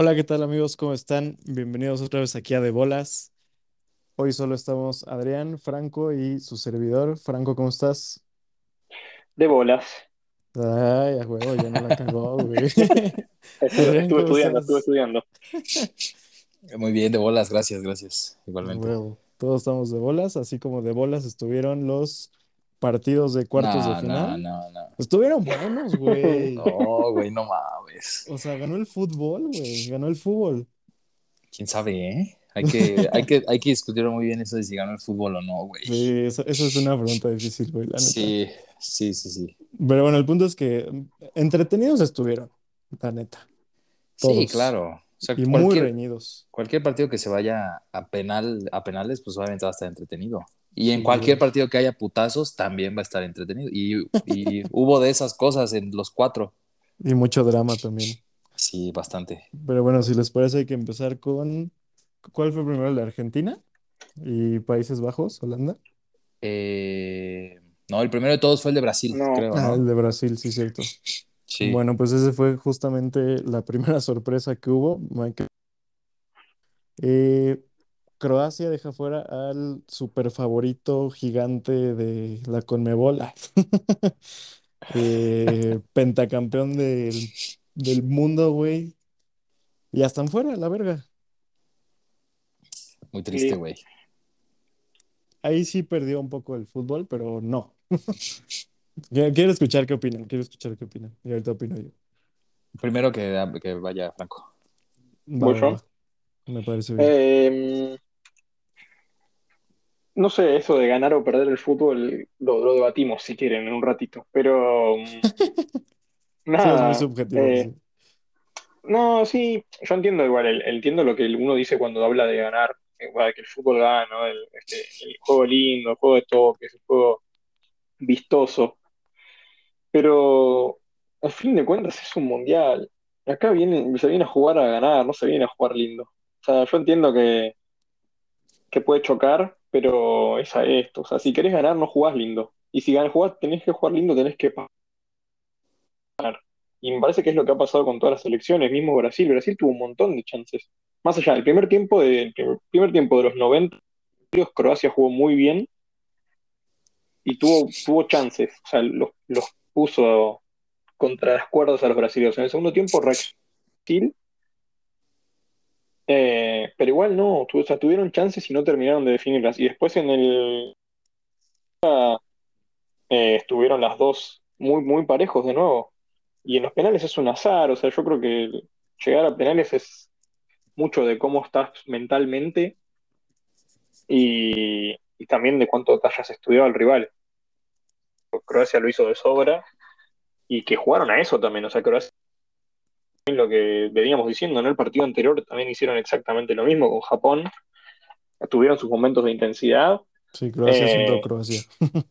Hola, ¿qué tal amigos? ¿Cómo están? Bienvenidos otra vez aquí a De Bolas. Hoy solo estamos Adrián, Franco y su servidor. Franco, ¿cómo estás? De bolas. Ay, a huevo, ya no la cagó, güey. Estuve, Adrián, estuve ¿cómo estudiando, estuve estudiando. Muy bien, de bolas, gracias, gracias, igualmente. huevo. Todos estamos de bolas, así como de bolas estuvieron los partidos de cuartos de No, no, final. no, no. Estuvieron buenos, güey. No, güey, no mames. O sea, ganó el fútbol, güey. Ganó el fútbol. ¿Quién sabe, eh? Hay que, hay que, hay que discutir muy bien eso de si ganó el fútbol o no, güey. Sí, eso, eso es una pregunta difícil, güey, la neta. Sí, sí, sí, sí. Pero bueno, el punto es que entretenidos estuvieron, la neta. Sí, claro. O sea, Y muy reñidos. cualquier partido que se vaya a penal, a penales, pues obviamente va a estar entretenido. Y en Sí, cualquier partido que haya putazos, también va a estar entretenido. Y, y hubo de esas cosas en los cuatro. Y mucho drama también. Sí, bastante. Pero bueno, si les parece, hay que empezar con. ¿Cuál fue primero? ¿El de Argentina? ¿Y Países Bajos? ¿Holanda? Eh, no, el primero de todos fue el de Brasil, No. creo, Ah, el de Brasil, sí, cierto. Sí. Bueno, pues ese fue justamente la primera sorpresa que hubo. Michael. Eh, Croacia deja fuera al super favorito gigante de la Conmebol. Eh, pentacampeón del, del mundo, güey. Y ya están fuera, la verga. Muy triste, güey. Ahí sí perdió un poco el fútbol, pero no. Quiero escuchar qué opinan, quiero escuchar qué opinan. Y ahorita opino yo. Primero que, que vaya Franco. Va. Me parece bien. Eh, no sé, eso de ganar o perder el fútbol lo, lo debatimos si quieren en un ratito. Pero mm, Sí, es muy nada. subjetivo. eh, sí. no, sí, yo entiendo igual, el- entiendo lo que uno dice cuando habla de ganar, igual, que el fútbol gana, ¿no? El, este, el juego lindo, el juego de toques, el juego vistoso. Pero al fin de cuentas es un mundial. Acá viene, se viene a jugar a ganar, no se viene a jugar lindo. O sea, yo entiendo que, que puede chocar, pero es a esto. O sea, si querés ganar, no jugás lindo. Y si gan- jugás, tenés que jugar lindo, tenés que ganar. Y me parece que es lo que ha pasado con todas las selecciones, mismo Brasil. Brasil tuvo un montón de chances. Más allá del primer tiempo de, el primer, primer tiempo de los 90, Croacia jugó muy bien y tuvo, tuvo chances. O sea, los, los puso contra las cuerdas a los brasileños. En el segundo tiempo, Brasil, eh, pero igual no, o sea, tuvieron chances y no terminaron de definirlas. Y después en el eh, estuvieron las dos muy, muy parejos de nuevo. Y en los penales es un azar, o sea, yo creo que llegar a penales es mucho de cómo estás mentalmente y, y también de cuánto te hayas estudiado al rival. Croacia lo hizo de sobra y que jugaron a eso también, o sea, Croacia lo que veníamos diciendo, en el partido anterior también hicieron exactamente lo mismo con Japón, tuvieron sus momentos de intensidad Sí, Croacia siendo eh, Croacia.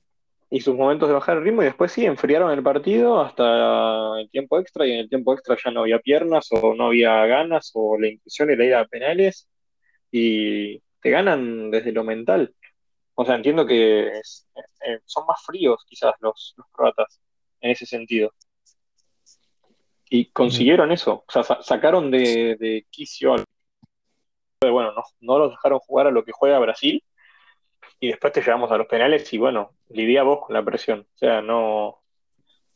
y sus momentos de bajar el ritmo y después sí, enfriaron el partido hasta el tiempo extra y en el tiempo extra ya no había piernas o no había ganas o la intención era ir a penales y te ganan desde lo mental. O sea, entiendo que es- eh, son más fríos quizás los, los croatas en ese sentido. Y consiguieron eso, o sea, sa- sacaron de, de quicio, al- bueno, no, no los dejaron jugar a lo que juega Brasil y después te llevamos a los penales y bueno, lidia vos con la presión. O sea, no,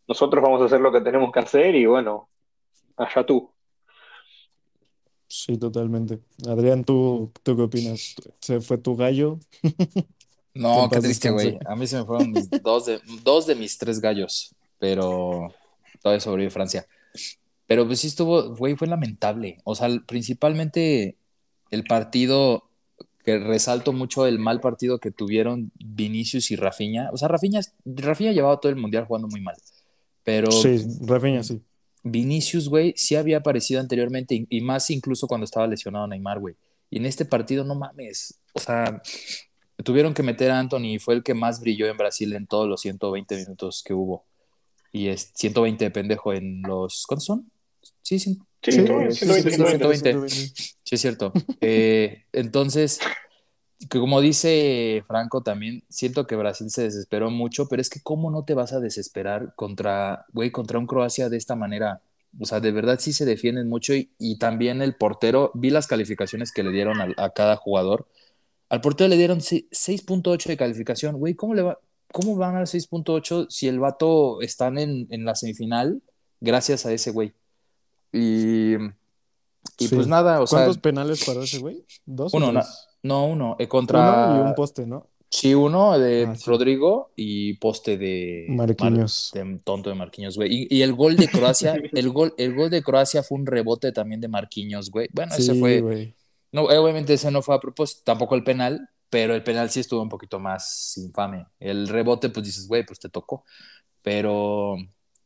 nosotros vamos a hacer lo que tenemos que hacer y bueno, allá tú. Sí, totalmente. Adrián, ¿tú, tú qué opinas? ¿Se fue tu gallo? No, qué triste, güey. A mí se me fueron mis dos de, dos de mis tres gallos, pero todavía sobrevive Francia. Pero pues sí estuvo, güey, fue lamentable. O sea, principalmente el partido que resalto mucho el mal partido que tuvieron Vinicius y Rafinha. O sea, Rafinha, Rafinha llevaba todo el mundial jugando muy mal, pero Sí, Rafinha, sí. Vinicius, güey, sí había aparecido anteriormente y, más incluso cuando estaba lesionado Neymar, güey. Y en este partido, no mames. O sea, tuvieron que meter a Anthony y fue el que más brilló en Brasil en todos los 120 minutos que hubo. Y es 120 de pendejo en los. ¿Cuántos son? Sí, sí, Sí, Sí, todo bien, sí, 120, sí, 120. 120. Sí, es cierto. Eh, entonces, que como dice Franco también, siento que Brasil se desesperó mucho, pero es que ¿cómo no te vas a desesperar contra, güey, contra un Croacia de esta manera? O sea, de verdad sí se defienden mucho y, y también el portero, vi las calificaciones que le dieron a, a cada jugador. Al portero le dieron se- 6.8 de calificación. Güey, ¿cómo, le va, ¿cómo van a 6.8 si el vato están en, en la semifinal gracias a ese güey? Y, y Sí. pues nada, o sea, ¿Cuántos penales paró ese güey? ¿Dos o uno, tres? no, uno, eh, Uno y contra, un poste, ¿no? sí, uno de Ah, sí. Rodrigo y poste de, Mar- Marquinhos. de tonto de Marquinhos, güey. Y, y el gol de Croacia, el gol, el gol de Croacia fue un rebote también de Marquinhos, güey. Bueno, ese fue, güey. no, obviamente ese no fue a propósito, tampoco el penal, pero el penal sí estuvo un poquito más infame. El rebote, pues dices, güey, pues te tocó. Pero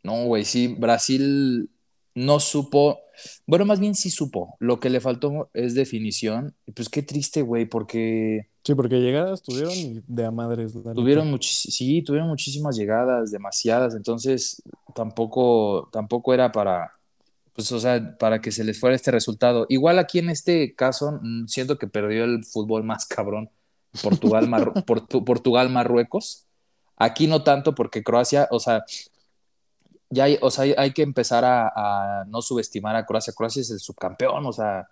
no, güey, sí, Brasil no supo, bueno, más bien sí supo. Lo que le faltó es definición. Y pues qué triste, güey, porque Sí, porque llegadas tuvieron de a madres, tuvieron muchis- sí, tuvieron muchísimas llegadas, demasiadas, entonces tampoco, tampoco era para, pues, o sea, para que se les fuera este resultado. Igual aquí en este caso, mm, siento que perdió el fútbol más cabrón, Portugal, Marru- Portu- Portugal, Marruecos. Aquí no tanto porque Croacia, o sea, ya hay, o sea, hay, que empezar a, a no subestimar a Croacia. Croacia es el subcampeón, o sea,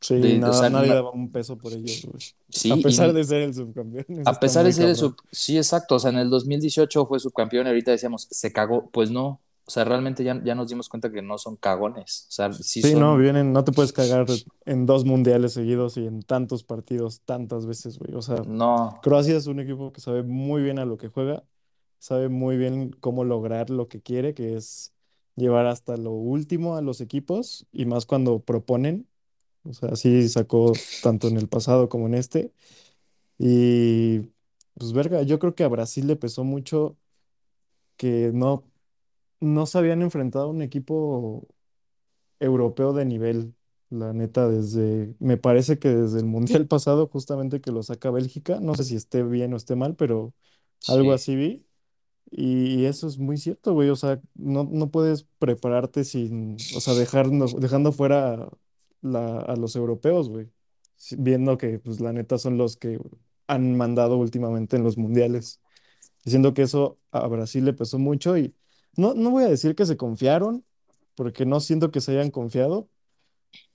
Sí, de- nada, o sea, nadie na- daba un peso por ellos, sí, A y- pesar de ser el subcampeón. A pesar de ser el sub... Sí, exacto. O sea, en el 2018 fue subcampeón y ahorita decíamos, se cagó. Pues no. O sea, realmente ya, ya nos dimos cuenta que no son cagones. O sea, sí Sí, son... no, vienen, no te puedes cagar en dos mundiales seguidos y en tantos partidos, tantas veces, güey. O sea, No, Croacia es un equipo que sabe muy bien a lo que juega, sabe muy bien cómo lograr lo que quiere, que es llevar hasta lo último a los equipos y más cuando proponen. O sea, sí sacó tanto en el pasado como en este. Y pues verga, yo creo que a Brasil le pesó mucho que no, no se habían enfrentado a un equipo europeo de nivel, la neta, desde, me parece que desde el Mundial pasado, justamente que lo saca Bélgica, no sé si esté bien o esté mal, pero algo sí. así vi. Y eso es muy cierto, güey, o sea, no, no puedes prepararte sin, o sea, dejando, dejando fuera la- a los europeos, güey, si- viendo que, pues, la neta son los que han mandado últimamente en los mundiales. Diciendo que eso a Brasil le pesó mucho y no, no voy a decir que se confiaron, porque no siento que se hayan confiado,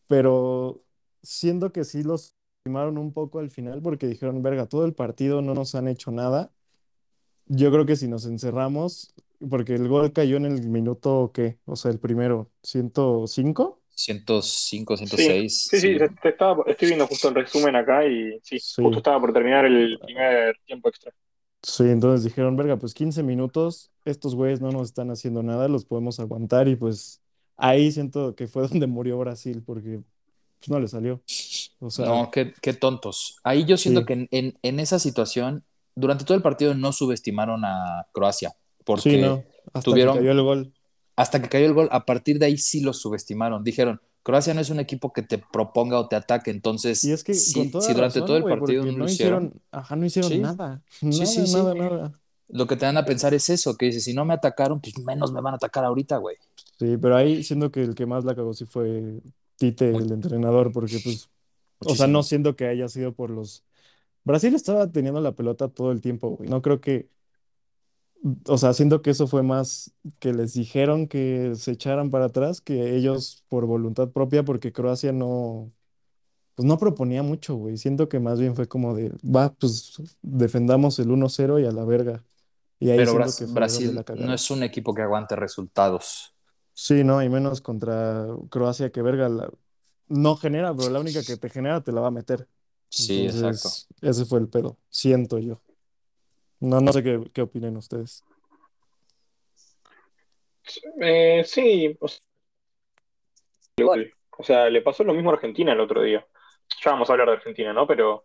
pero siento que sí los estimaron un poco al final porque dijeron, verga, todo el partido no nos han hecho nada. Yo creo que si nos encerramos, porque el gol cayó en el minuto, ¿qué? O sea, el primero, ¿105? 105, Sí, 106, sí, sí, sí. te- te estaba- estoy viendo justo el resumen acá y sí, Sí. justo estaba por terminar el primer tiempo extra. Sí, entonces dijeron, verga, pues 15 minutos, estos güeyes no nos están haciendo nada, los podemos aguantar y pues ahí siento que fue donde murió Brasil porque pues, no le salió. O sea, No, qué, qué tontos. Ahí yo siento Sí. que en, en- en esa situación, durante todo el partido no subestimaron a Croacia, sí, porque no, hasta que tuvieron, cayó el gol. hasta que cayó el gol, a partir de ahí sí los subestimaron. Dijeron, Croacia no es un equipo que te proponga o te ataque, entonces Y es que si, durante razón, todo el partido no hicieron, hicieron, ajá, no hicieron sí, nada, sí, nada, sí, sí. nada, nada. Lo que te van a pensar es eso, que dices, si no me atacaron, pues menos me van a atacar ahorita, güey. Sí, pero ahí siento que el que más la cagó sí fue Tite, Muy- el entrenador, porque pues, o sea, no siento que haya sido por los... Brasil estaba teniendo la pelota todo el tiempo, güey. No creo que, o sea, siento que eso fue más que les dijeron que se echaran para atrás que ellos por voluntad propia, porque Croacia no, pues no proponía mucho, güey. Siento que más bien fue como de, va, pues defendamos el 1-0 y a la verga. Y ahí Pero siento Bras- que fue donde Brasil no cagaron. es un equipo que aguante resultados. Sí, no, y menos contra Croacia que verga la- no genera, pero la única que te genera te la va a meter. Sí, exacto. Entonces, ese fue el pedo, siento yo. No, no sé qué, qué opinen ustedes. Eh, sí, o sea, igual. O sea, le pasó lo mismo a Argentina el otro día. Ya vamos a hablar de Argentina, ¿no? Pero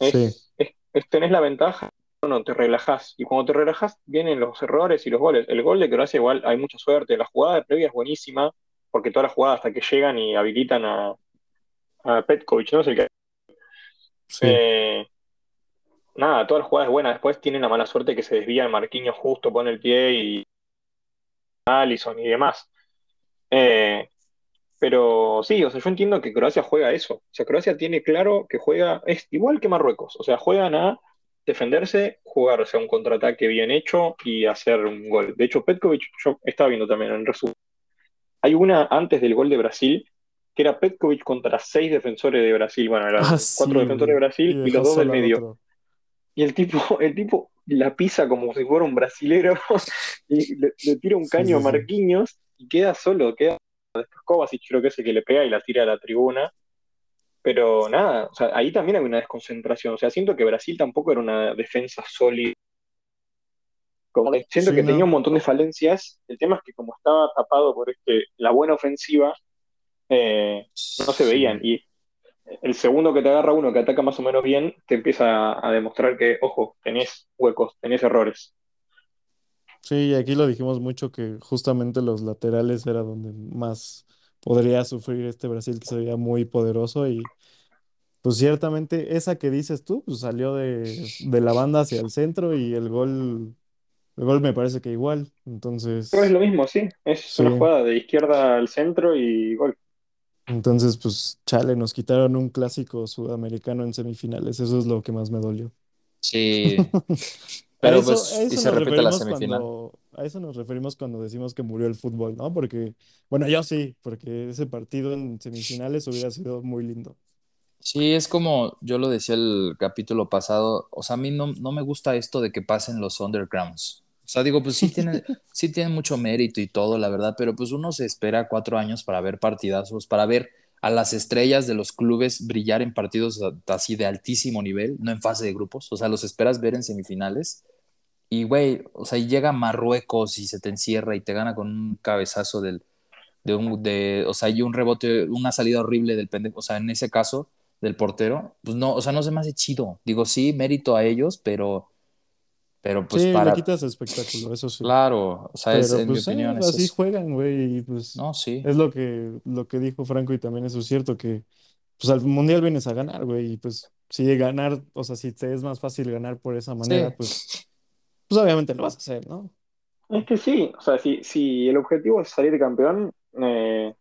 Sí, es, es, es- tenés la ventaja, no te relajás. Y cuando te relajás, vienen los errores y los goles. El gol de Croacia igual hay mucha suerte. La jugada de previa es buenísima, porque todas las jugadas hasta que llegan y habilitan a, a Petkovic, ¿no? Es el que sí, Eh, nada, todas las jugadas buenas. Después tienen la mala suerte que se desvía el Marquinhos justo, pone el pie y Alisson y demás. Eh, pero sí, o sea, yo entiendo que Croacia juega eso. O sea, Croacia tiene claro que juega, es igual que Marruecos. O sea, juegan a defenderse, jugarse a un contraataque bien hecho y hacer un gol. De hecho, Petkovic, yo estaba viendo también en resumen, hay una antes del gol de Brasil, que era Petkovic contra seis defensores de Brasil. Bueno, eran Ah, cuatro sí, defensores de Brasil y los dos del medio. otro. Y el tipo, el tipo la pisa como si fuera un brasilero y le, le tira un caño a sí. Marquinhos y queda solo, queda después Kovacic creo que es el que le pega y la tira a la tribuna. Pero nada, o sea, ahí también hay una desconcentración. O sea, siento que Brasil tampoco era una defensa sólida. Como siento Sí, que tenía un montón de falencias. El tema es que como estaba tapado por este, la buena ofensiva, eh, no se veían. Y el segundo que te agarra uno que ataca más o menos bien, te empieza a, a demostrar que, ojo, tenés huecos, tenés errores. Sí, y aquí lo dijimos mucho que justamente los laterales era donde más podría sufrir este Brasil que se veía muy poderoso y pues ciertamente esa que dices tú pues salió de, de la banda hacia el centro y el gol, el gol me parece que igual, Pero es entonces lo mismo, sí. Es sí, una jugada de izquierda al centro y gol. Entonces pues chale, nos quitaron un clásico sudamericano en semifinales, eso es lo que más me dolió. Sí, A pero eso, pues, a y se nos repite la referimos semifinal. cuando, a eso nos referimos cuando decimos que murió el fútbol, ¿no? Porque, bueno, yo sí, porque ese partido en semifinales hubiera sido muy lindo. Sí, es como yo lo decía el capítulo pasado, o sea, a mí no, no me gusta esto de que pasen los undergrounds. O sea, digo, pues sí tienen, sí tienen mucho mérito y todo, la verdad, pero pues uno se espera cuatro años para ver partidazos, para ver a las estrellas de los clubes brillar en partidos así de altísimo nivel, no en fase de grupos, o sea, los esperas ver en semifinales. Y, güey, o sea, llega Marruecos y se te encierra y te gana con un cabezazo del, de un, de, o sea, y un rebote, una salida horrible del pendejo, o sea, en ese caso, del portero, pues no, o sea, no se me hace chido. Digo, sí, mérito a ellos, pero, pero pues Sí, le para, quitas espectáculo, eso sí. claro, o sea, es, Pero en mi pues eh, opinión es así eso. juegan, güey, y pues No, sí, es lo que, lo que dijo Franco y también eso es cierto, que pues al mundial vienes a ganar, güey, y pues si ganar, o sea, si te es más fácil ganar por esa manera, sí, pues, pues obviamente lo vas a hacer, ¿no? Es que sí, o sea, si, si el objetivo es salir campeón, eh,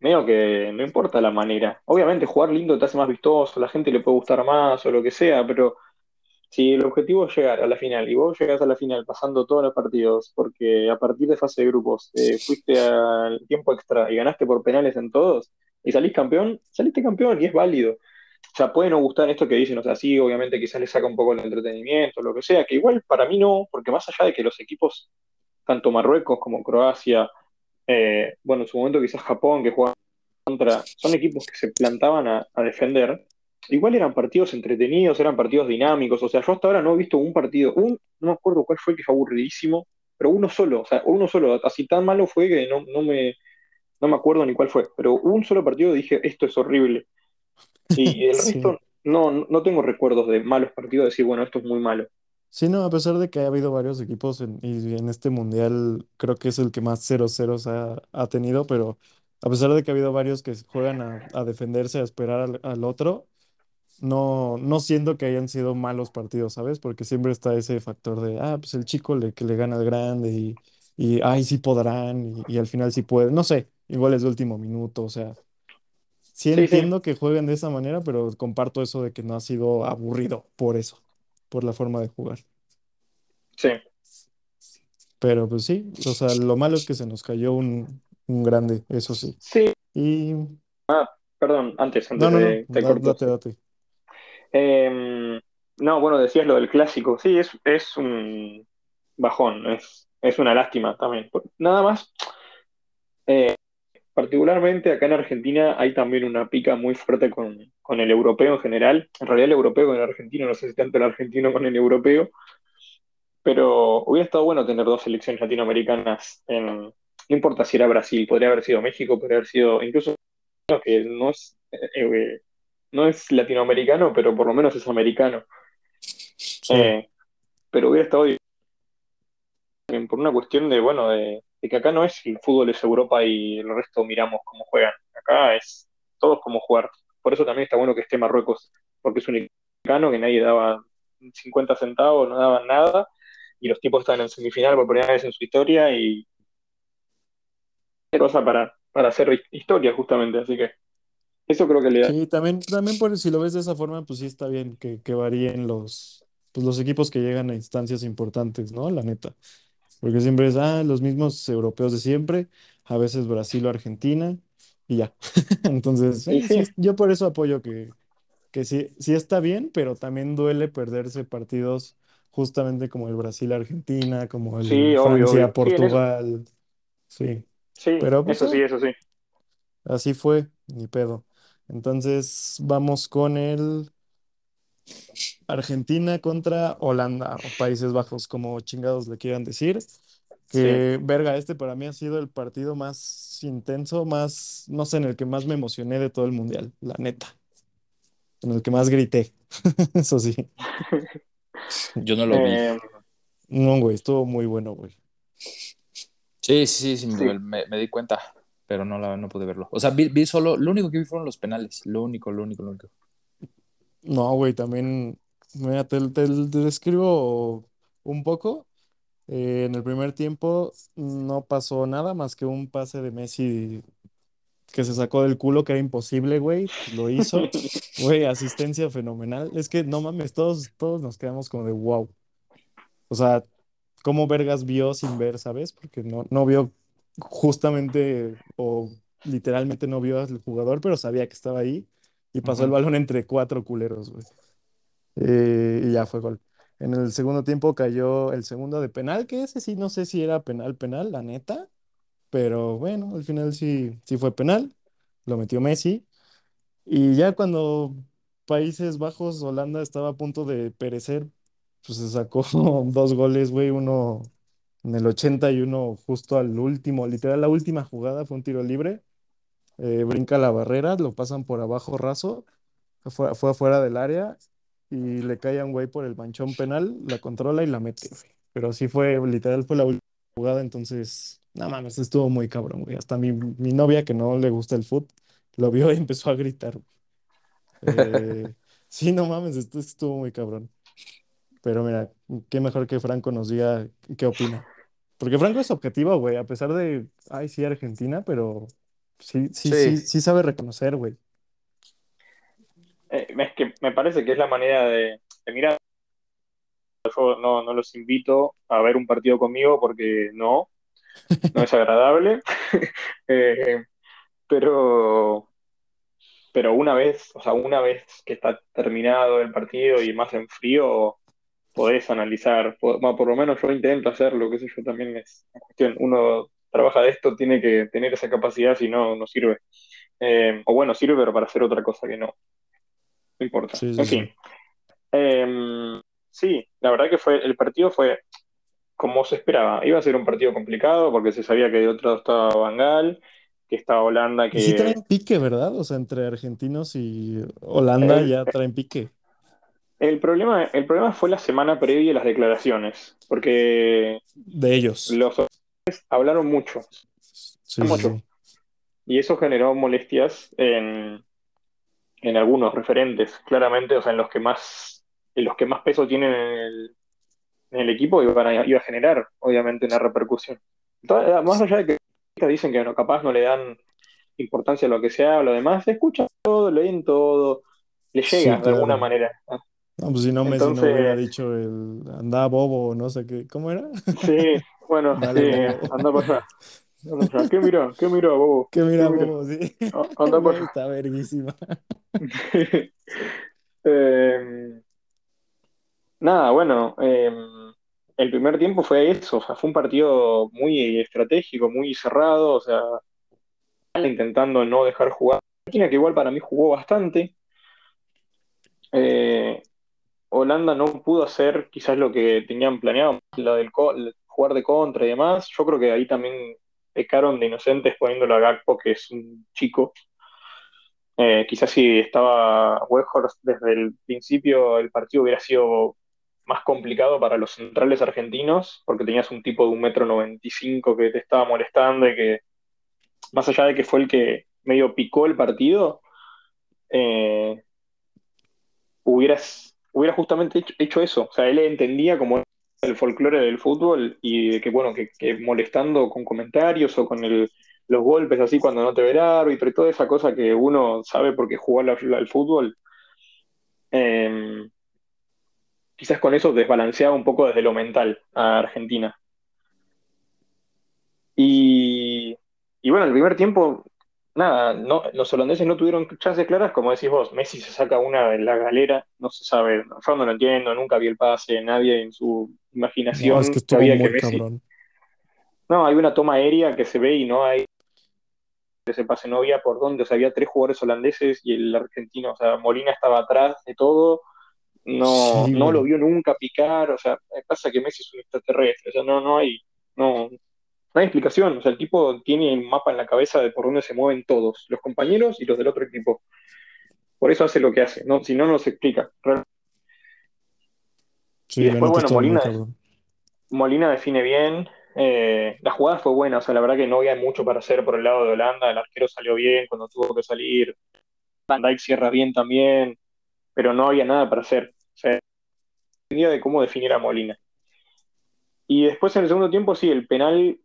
medio que no importa la manera. Obviamente jugar lindo te hace más vistoso, la gente le puede gustar más o lo que sea, pero si el objetivo es llegar a la final y vos llegás a la final pasando todos los partidos, porque a partir de fase de grupos eh, fuiste al tiempo extra y ganaste por penales en todos, y salís campeón, saliste campeón y es válido. O sea, puede no gustar esto que dicen, o sea, sí, obviamente quizás le saca un poco el entretenimiento, lo que sea, que igual para mí no, porque más allá de que los equipos, tanto Marruecos como Croacia, eh, bueno, en su momento quizás Japón, que jugaban contra, son equipos que se plantaban a defender, igual eran partidos entretenidos, eran partidos dinámicos, o sea, yo hasta ahora no he visto un partido, un, no me acuerdo cuál fue el que fue aburridísimo, pero uno solo, o sea, uno solo, así tan malo fue que no, no me, no me acuerdo ni cuál fue, pero un solo partido dije, esto es horrible. Y el Sí. resto, no, no tengo recuerdos de malos partidos, de decir, bueno, esto es muy malo. Sí, no, a pesar de que ha habido varios equipos en, y en este mundial, creo que es el que más 0-0 ha, ha tenido, pero a pesar de que ha habido varios que juegan a, a defenderse, a esperar al, al otro, no, no siento que hayan sido malos partidos, ¿sabes? Porque siempre está ese factor de, ah, pues el chico le, que le gana al grande y, y ay, sí podrán, y, y al final sí pueden, no sé, igual es de último minuto, o sea, sí Sí, sí, entiendo que jueguen de esa manera, pero comparto eso de que no ha sido aburrido por eso, por la forma de jugar. sí. Pero pues sí, o sea, lo malo es que se nos cayó un, un grande, eso sí. Sí, Y perdón, antes, antes no, no, de, te date, date. Eh, no, bueno, decías lo del clásico. Sí, es, es un bajón, es, es una lástima también. Nada más, eh, particularmente acá en Argentina hay también una pica muy fuerte con, con el europeo en general. En realidad el europeo con el argentino, no sé si tanto el argentino con el europeo, pero hubiera estado bueno tener dos selecciones latinoamericanas en, no importa si era Brasil, podría haber sido México, podría haber sido incluso que no es, eh, eh, no es latinoamericano, pero por lo menos es americano. Sí, Eh, pero hubiera estado bien por una cuestión de, bueno, de, de que acá no es el fútbol es Europa y el resto miramos cómo juegan. Acá es todos cómo jugar. Por eso también está bueno que esté Marruecos, porque es un mexicano que nadie daba 50 centavos, no daban nada, y los tipos estaban en semifinal por primera vez en su historia y cosa para, para hacer historia justamente, así que eso creo que le da. sí, también, también por, si lo ves de esa forma, pues sí está bien que, que varíen los, pues los equipos que llegan a instancias importantes, ¿no? La neta. Porque siempre es, ah, los mismos europeos de siempre. a veces Brasil o Argentina y ya. Entonces, eh, sí, yo por eso apoyo que, que sí, sí está bien, pero también duele perderse partidos justamente como el Brasil-Argentina, como el sí, obvio, obvio. Francia-Portugal, sí. sí, Pero pues eso eh, sí, eso sí. así fue, ni pedo. Entonces, vamos con el Argentina contra Holanda o Países Bajos, como chingados le quieran decir. Sí. Que, verga, este para mí ha sido el partido más intenso, más, no sé, en el que más me emocioné de todo el mundial, la neta. En el que más grité, eso sí. Yo no lo vi. Eh, No, güey, estuvo muy bueno, güey. Sí, sí, sí, sí, sí. me, me di cuenta, pero no, la, no pude verlo. O sea, vi, vi solo, lo único que vi fueron los penales, lo único, lo único, lo único. No, güey, también, mira, te, te- te describo un poco. Eh, en el primer tiempo no pasó nada más que un pase de Messi que se sacó del culo, que era imposible, güey, lo hizo. Güey, asistencia fenomenal. Es que no mames, todos, todos nos quedamos como de wow. O sea, ¿cómo Vergas vio sin ver, sabes? Porque no, no vio justamente o literalmente no vio al jugador, pero sabía que estaba ahí y pasó el balón entre cuatro culeros, güey. Eh, y ya fue gol. En el segundo tiempo cayó el segundo de penal, que ese sí no sé si era penal, penal, la neta, pero bueno, al final sí, sí fue penal, lo metió Messi. Y ya cuando Países Bajos, Holanda estaba a punto de perecer, pues se sacó dos goles, güey, uno en el 80 y uno justo al último, literal, la última jugada fue un tiro libre, eh, brinca la barrera, lo pasan por abajo raso, fue, fue afuera del área y le cae a un güey por el manchón penal, la controla y la mete, güey. Pero sí fue, literal, fue la última jugada, entonces, no mames, estuvo muy cabrón, güey. Hasta mi, mi novia, que no le gusta el fútbol, lo vio y empezó a gritar. Eh, sí, no mames, esto estuvo muy cabrón. Pero mira, qué mejor que Franco nos diga qué opina. Porque Franco es objetivo, güey, a pesar de, ay, sí, Argentina, pero sí, sí, sí, Sí, sí sabe reconocer, güey. Eh, es que me parece que es la manera de, de mirar. Yo no, no los invito a ver un partido conmigo porque no, no es agradable. Eh, pero, pero una vez, o sea, una vez que está terminado el partido y más en frío, podés analizar. Po- bueno, por lo menos yo intento hacerlo, qué sé yo, también es una cuestión. Uno trabaja de esto, tiene que tener esa capacidad, si no, no sirve. Eh, o bueno, sirve, pero para hacer otra cosa que no, no importa. Sí, sí, En fin. sí. Eh, sí, la verdad que fue, el partido fue como se esperaba. Iba a ser un partido complicado porque se sabía que de otro lado estaba Bangal, que estaba Holanda, Y sí que traen pique, ¿verdad? O sea, entre argentinos y Holanda ya traen pique el problema, el problema fue la semana previa a las declaraciones, porque de ellos. los hablaron mucho, Sí, mucho, sí. y eso generó molestias en, en algunos referentes, claramente, o sea, en los que más, en los que más peso tienen en el, en el equipo iban a- iba a generar, obviamente, una repercusión. Más allá de que dicen que no, capaz no le dan importancia a lo que se habla, lo demás, escuchan todo, leen todo, le llega Sí, de alguna manera. ¿no? No, pues si no, Messi no hubiera Entonces, dicho el anda bobo o no sé qué. ¿Cómo era? sí, bueno, sí, bobo. anda para allá. ¿Qué mira? ¿Qué mira, bobo? ¿Qué mira, mira? bobo, sí. Ah, Anda para está verguísima. Eh, nada, bueno, eh, el primer tiempo fue eso, o sea, fue un partido muy estratégico, muy cerrado, o sea, intentando no dejar jugar. Argentina, que igual para mí jugó bastante. Eh, Holanda no pudo hacer quizás lo que tenían planeado, la del jugar de contra y demás. Yo creo que ahí también pecaron de inocentes poniéndolo a Gakpo, que es un chico. Eh, quizás si estaba Weghorst desde el principio, el partido hubiera sido más complicado para los centrales argentinos, porque tenías un tipo de un metro noventa y cinco que te estaba molestando y que, más allá de que fue el que medio picó el partido, eh, hubieras, hubiera justamente hecho, eso. O sea, él entendía como el folclore del fútbol y que, bueno, que, molestando con comentarios o con los golpes así cuando no te ve el árbitro y toda esa cosa que uno sabe porque jugó al, fútbol, eh, quizás con eso desbalanceaba un poco desde lo mental a Argentina. Y, y bueno, el primer tiempo, nada, no, los holandeses no tuvieron chances claras, como decís vos, Messi se saca una de la galera, no se sabe, yo no lo entiendo, nunca vi el pase, nadie en su imaginación No, es que estuvo sabía que Messi... cabrón. No, hay una toma aérea que se ve y no hay ese pase, no había por dónde, o sea, había tres jugadores holandeses y el argentino, o sea, Molina estaba atrás de todo, no, Sí, no lo vio nunca picar, o sea, pasa que Messi es un extraterrestre, o sea, no, no hay, no, no hay explicación, o sea, el tipo tiene un mapa en la cabeza de por dónde se mueven todos, los compañeros y los del otro equipo. Por eso hace lo que hace, ¿no? Si no, no se explica. Sí, Y después, bueno, Molina. Molina define bien. eh, la jugada fue buena, o sea, la verdad que no había mucho para hacer por el lado de Holanda. El arquero salió bien cuando tuvo que salir. Van Dijk cierra bien también, pero no había nada para hacer. O sea, dependía de cómo definir a Molina. Y después en el segundo tiempo, sí, el penal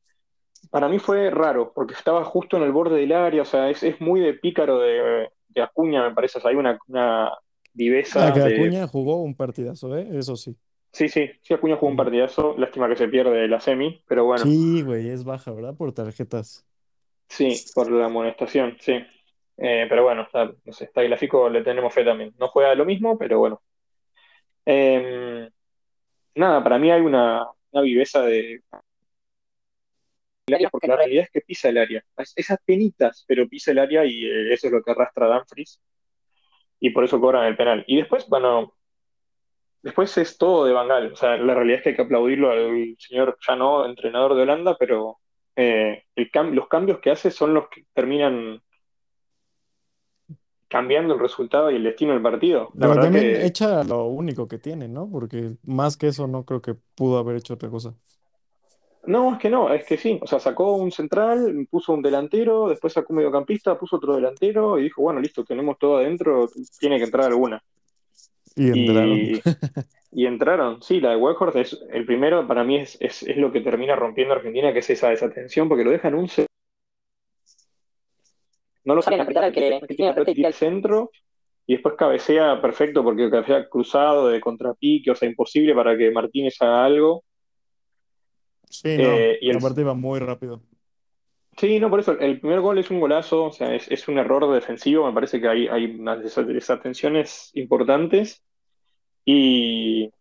para mí fue raro, porque estaba justo en el borde del área, o sea, es, es muy de pícaro de, de Acuña, me parece. O sea, hay una, una Ah, viveza que de. Acuña jugó un partidazo, ¿eh? Eso sí. Sí, sí, sí, Acuña jugó un partidazo. Lástima que se pierde la semi, pero bueno. Sí, güey, es baja, ¿verdad? Por tarjetas. Sí, por la amonestación, sí. Eh, pero bueno, está, no sé, Tagliafico le tenemos fe también. No juega lo mismo, pero bueno. Eh, nada, para mí hay una, una viveza de el área, porque la realidad es que pisa el área. Es, es penitas, pero pisa el área y eh, eso es lo que arrastra a Dumfries y por eso cobran el penal. Y después, bueno, después es todo de Bangal. O sea, la realidad es que hay que aplaudirlo al señor, ya no entrenador de Holanda, pero eh, el cam- los cambios que hace son los que terminan cambiando el resultado y el destino del partido. La Pero verdad también que echa lo único que tiene, ¿no? Porque más que eso no creo que pudo haber hecho otra cosa. No, es que no, es que sí. O sea, sacó un central, puso un delantero, después sacó un mediocampista, puso otro delantero y dijo, bueno, listo, tenemos todo adentro, tiene que entrar alguna. Y entraron. Y, y entraron, sí, la de Weghorst es el primero, para mí es, es, es lo que termina rompiendo a Argentina, que es esa desatención, porque lo dejan un no lo saben apretar al que, al que tiene la pelota y tira el centro, y después cabecea perfecto, porque cabecea cruzado de contrapique, o sea, imposible para que Martínez haga algo. Sí, no. Eh, y el, Aparte iba muy rápido. sí, no, por eso, el primer gol es un golazo, o sea, es, es un error defensivo, me parece que hay, hay unas desa- desatenciones importantes, y,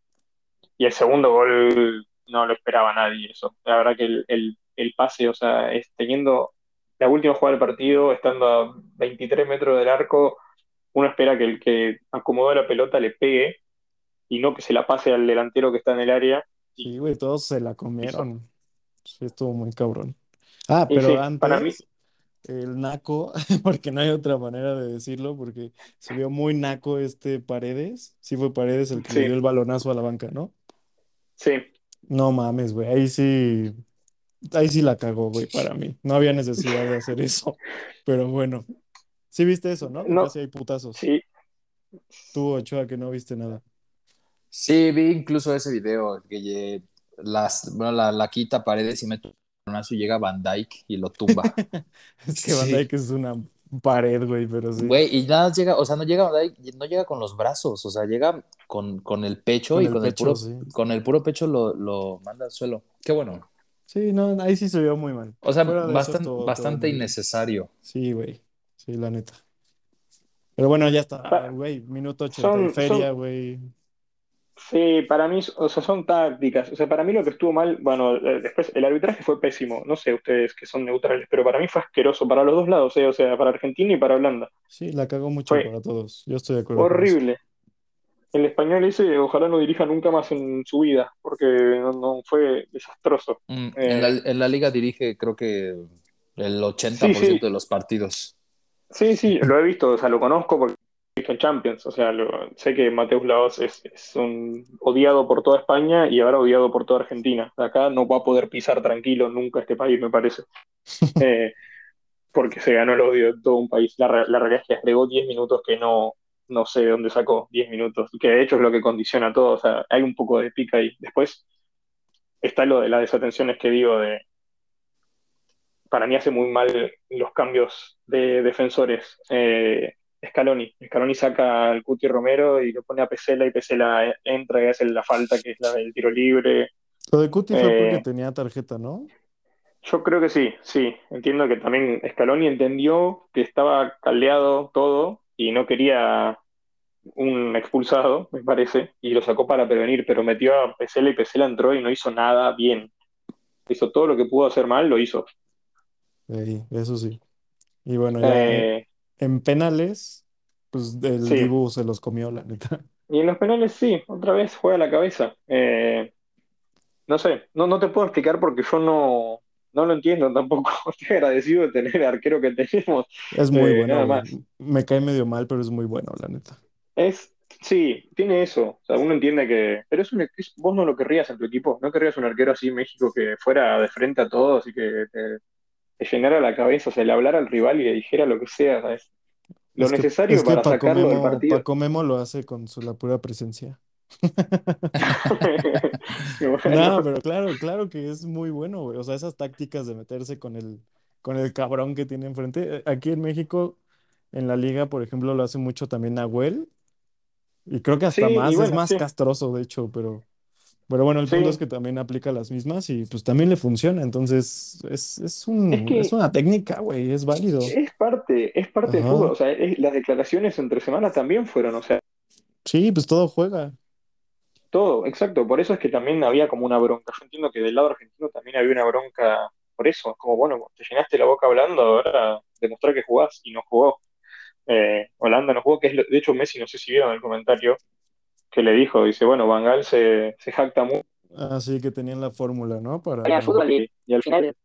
y el segundo gol no lo esperaba nadie eso. La verdad que el, el, el pase, o sea, es teniendo la última jugada del partido, estando a 23 metros del arco, uno espera que el que acomodó la pelota le pegue y no que se la pase al delantero que está en el área. Sí, güey, todos se la comieron. Sí, estuvo muy cabrón. Ah, pero sí, para mí, antes, el naco, porque no hay otra manera de decirlo, porque se vio muy naco este Paredes. Sí fue Paredes el que le dio sí, el balonazo a la banca, ¿no? sí. No mames, güey, ahí sí, ahí sí la cagó, güey, para mí. No había necesidad de hacer eso, pero bueno. Sí viste eso, ¿no? No, casi hay putazos. sí, Tú, Ochoa, que no viste nada. Sí, vi incluso ese video que las, bueno, la, la quita paredes y mete un y llega Van Dyke y lo tumba. Es que Van Sí. Dijk es una pared, güey, pero sí. Güey, y nada llega, o sea, no llega Van no llega con los brazos, o sea, llega con, con el pecho Con y el con el puro, sí. con el puro pecho lo, lo manda al suelo. Qué bueno. Sí, no, ahí sí se vio muy mal. O sea, bastan- todo, bastante innecesario. Sí, güey. Sí, la neta. Pero bueno, ya está, güey. Minuto 80 y son, feria, son, güey. Sí, para mí, o sea, son tácticas. O sea, para mí lo que estuvo mal, bueno, eh, después el arbitraje fue pésimo. No sé ustedes que son neutrales, pero para mí fue asqueroso para los dos lados, eh, o sea, para Argentina y para Holanda. Sí, la cagó mucho Fue para todos. Yo estoy de acuerdo con eso. horrible. El español ese, ojalá no dirija nunca más en su vida, porque no, no, fue desastroso. Mm, En la, Eh, en la liga dirige, creo que el 80% sí, sí, de los partidos. sí, sí, lo he visto, o sea, lo conozco porque en Champions, o sea, lo- sé que Mateus Laos es, es un odiado por toda España y ahora odiado por toda Argentina. Acá no va a poder pisar tranquilo nunca este país, me parece, Eh, porque se ganó el odio de todo un país. La realidad es que agregó 10 minutos que no, no sé de dónde sacó 10 minutos, que de hecho es lo que condiciona todo, o sea, hay un poco de pica ahí. Después está lo de las desatenciones que digo de para mí hace muy mal los cambios de defensores. Eh, Scaloni. Scaloni saca al Cuti Romero y lo pone a Pesela y Pesela entra y hace la falta que es la del tiro libre. Lo de Cuti fue porque Eh, tenía tarjeta, ¿no? Yo creo que sí, sí. Entiendo que también Scaloni entendió que estaba caldeado todo y no quería un expulsado, me parece, y lo sacó para prevenir, pero metió a Pesela y Pesela entró y no hizo nada bien. Hizo todo lo que pudo hacer mal, lo hizo. Ey, eso sí. Y bueno, ya Eh, en penales, pues el sí, Dibu se los comió, la neta. y en los penales sí, otra vez juega la cabeza. Eh, no sé, no, no te puedo explicar porque yo no, no lo entiendo tampoco. Estoy agradecido de tener el arquero que tenemos, Es muy eh, bueno, más. Me cae medio mal, pero es muy bueno, la neta. Es, sí, tiene eso. O sea, uno entiende que. Pero es un, es- vos no lo querrías en tu equipo. No querrías un arquero así en México que fuera de frente a todos y que te, llenara la cabeza, o sea, le hablara al rival y le dijera lo que sea, ¿sabes? Lo Es que, es necesario que para Paco sacarlo del partido. Paco Memo lo hace con su, la pura presencia. No, pero claro, claro que es muy bueno, güey. O sea, esas tácticas de meterse con el, con el cabrón que tiene enfrente. Eh, Aquí en México, en la liga, por ejemplo, lo hace mucho también Nahuel. Y creo que hasta más, es más sí, castroso, de hecho, pero, pero bueno, el punto es que también aplica las mismas y pues también le funciona. Entonces, es, es Es un, es que una técnica, güey, es válido. es parte, es parte del fútbol. Ajá. O sea, es- las declaraciones entre semanas también fueron, o sea, Sí, pues todo juega. todo, exacto. Por eso es que también había como una bronca. Yo entiendo que del lado argentino también había una bronca por eso. Como, bueno, te llenaste la boca hablando, ahora demostrar que jugás y no jugó. Eh, Holanda no jugó, que es lo- de hecho Messi, no sé si vieron el comentario que le dijo, dice, bueno, Van Gaal se, se jacta mucho Así que tenían la fórmula, ¿no? Para... al fútbol y, y al final,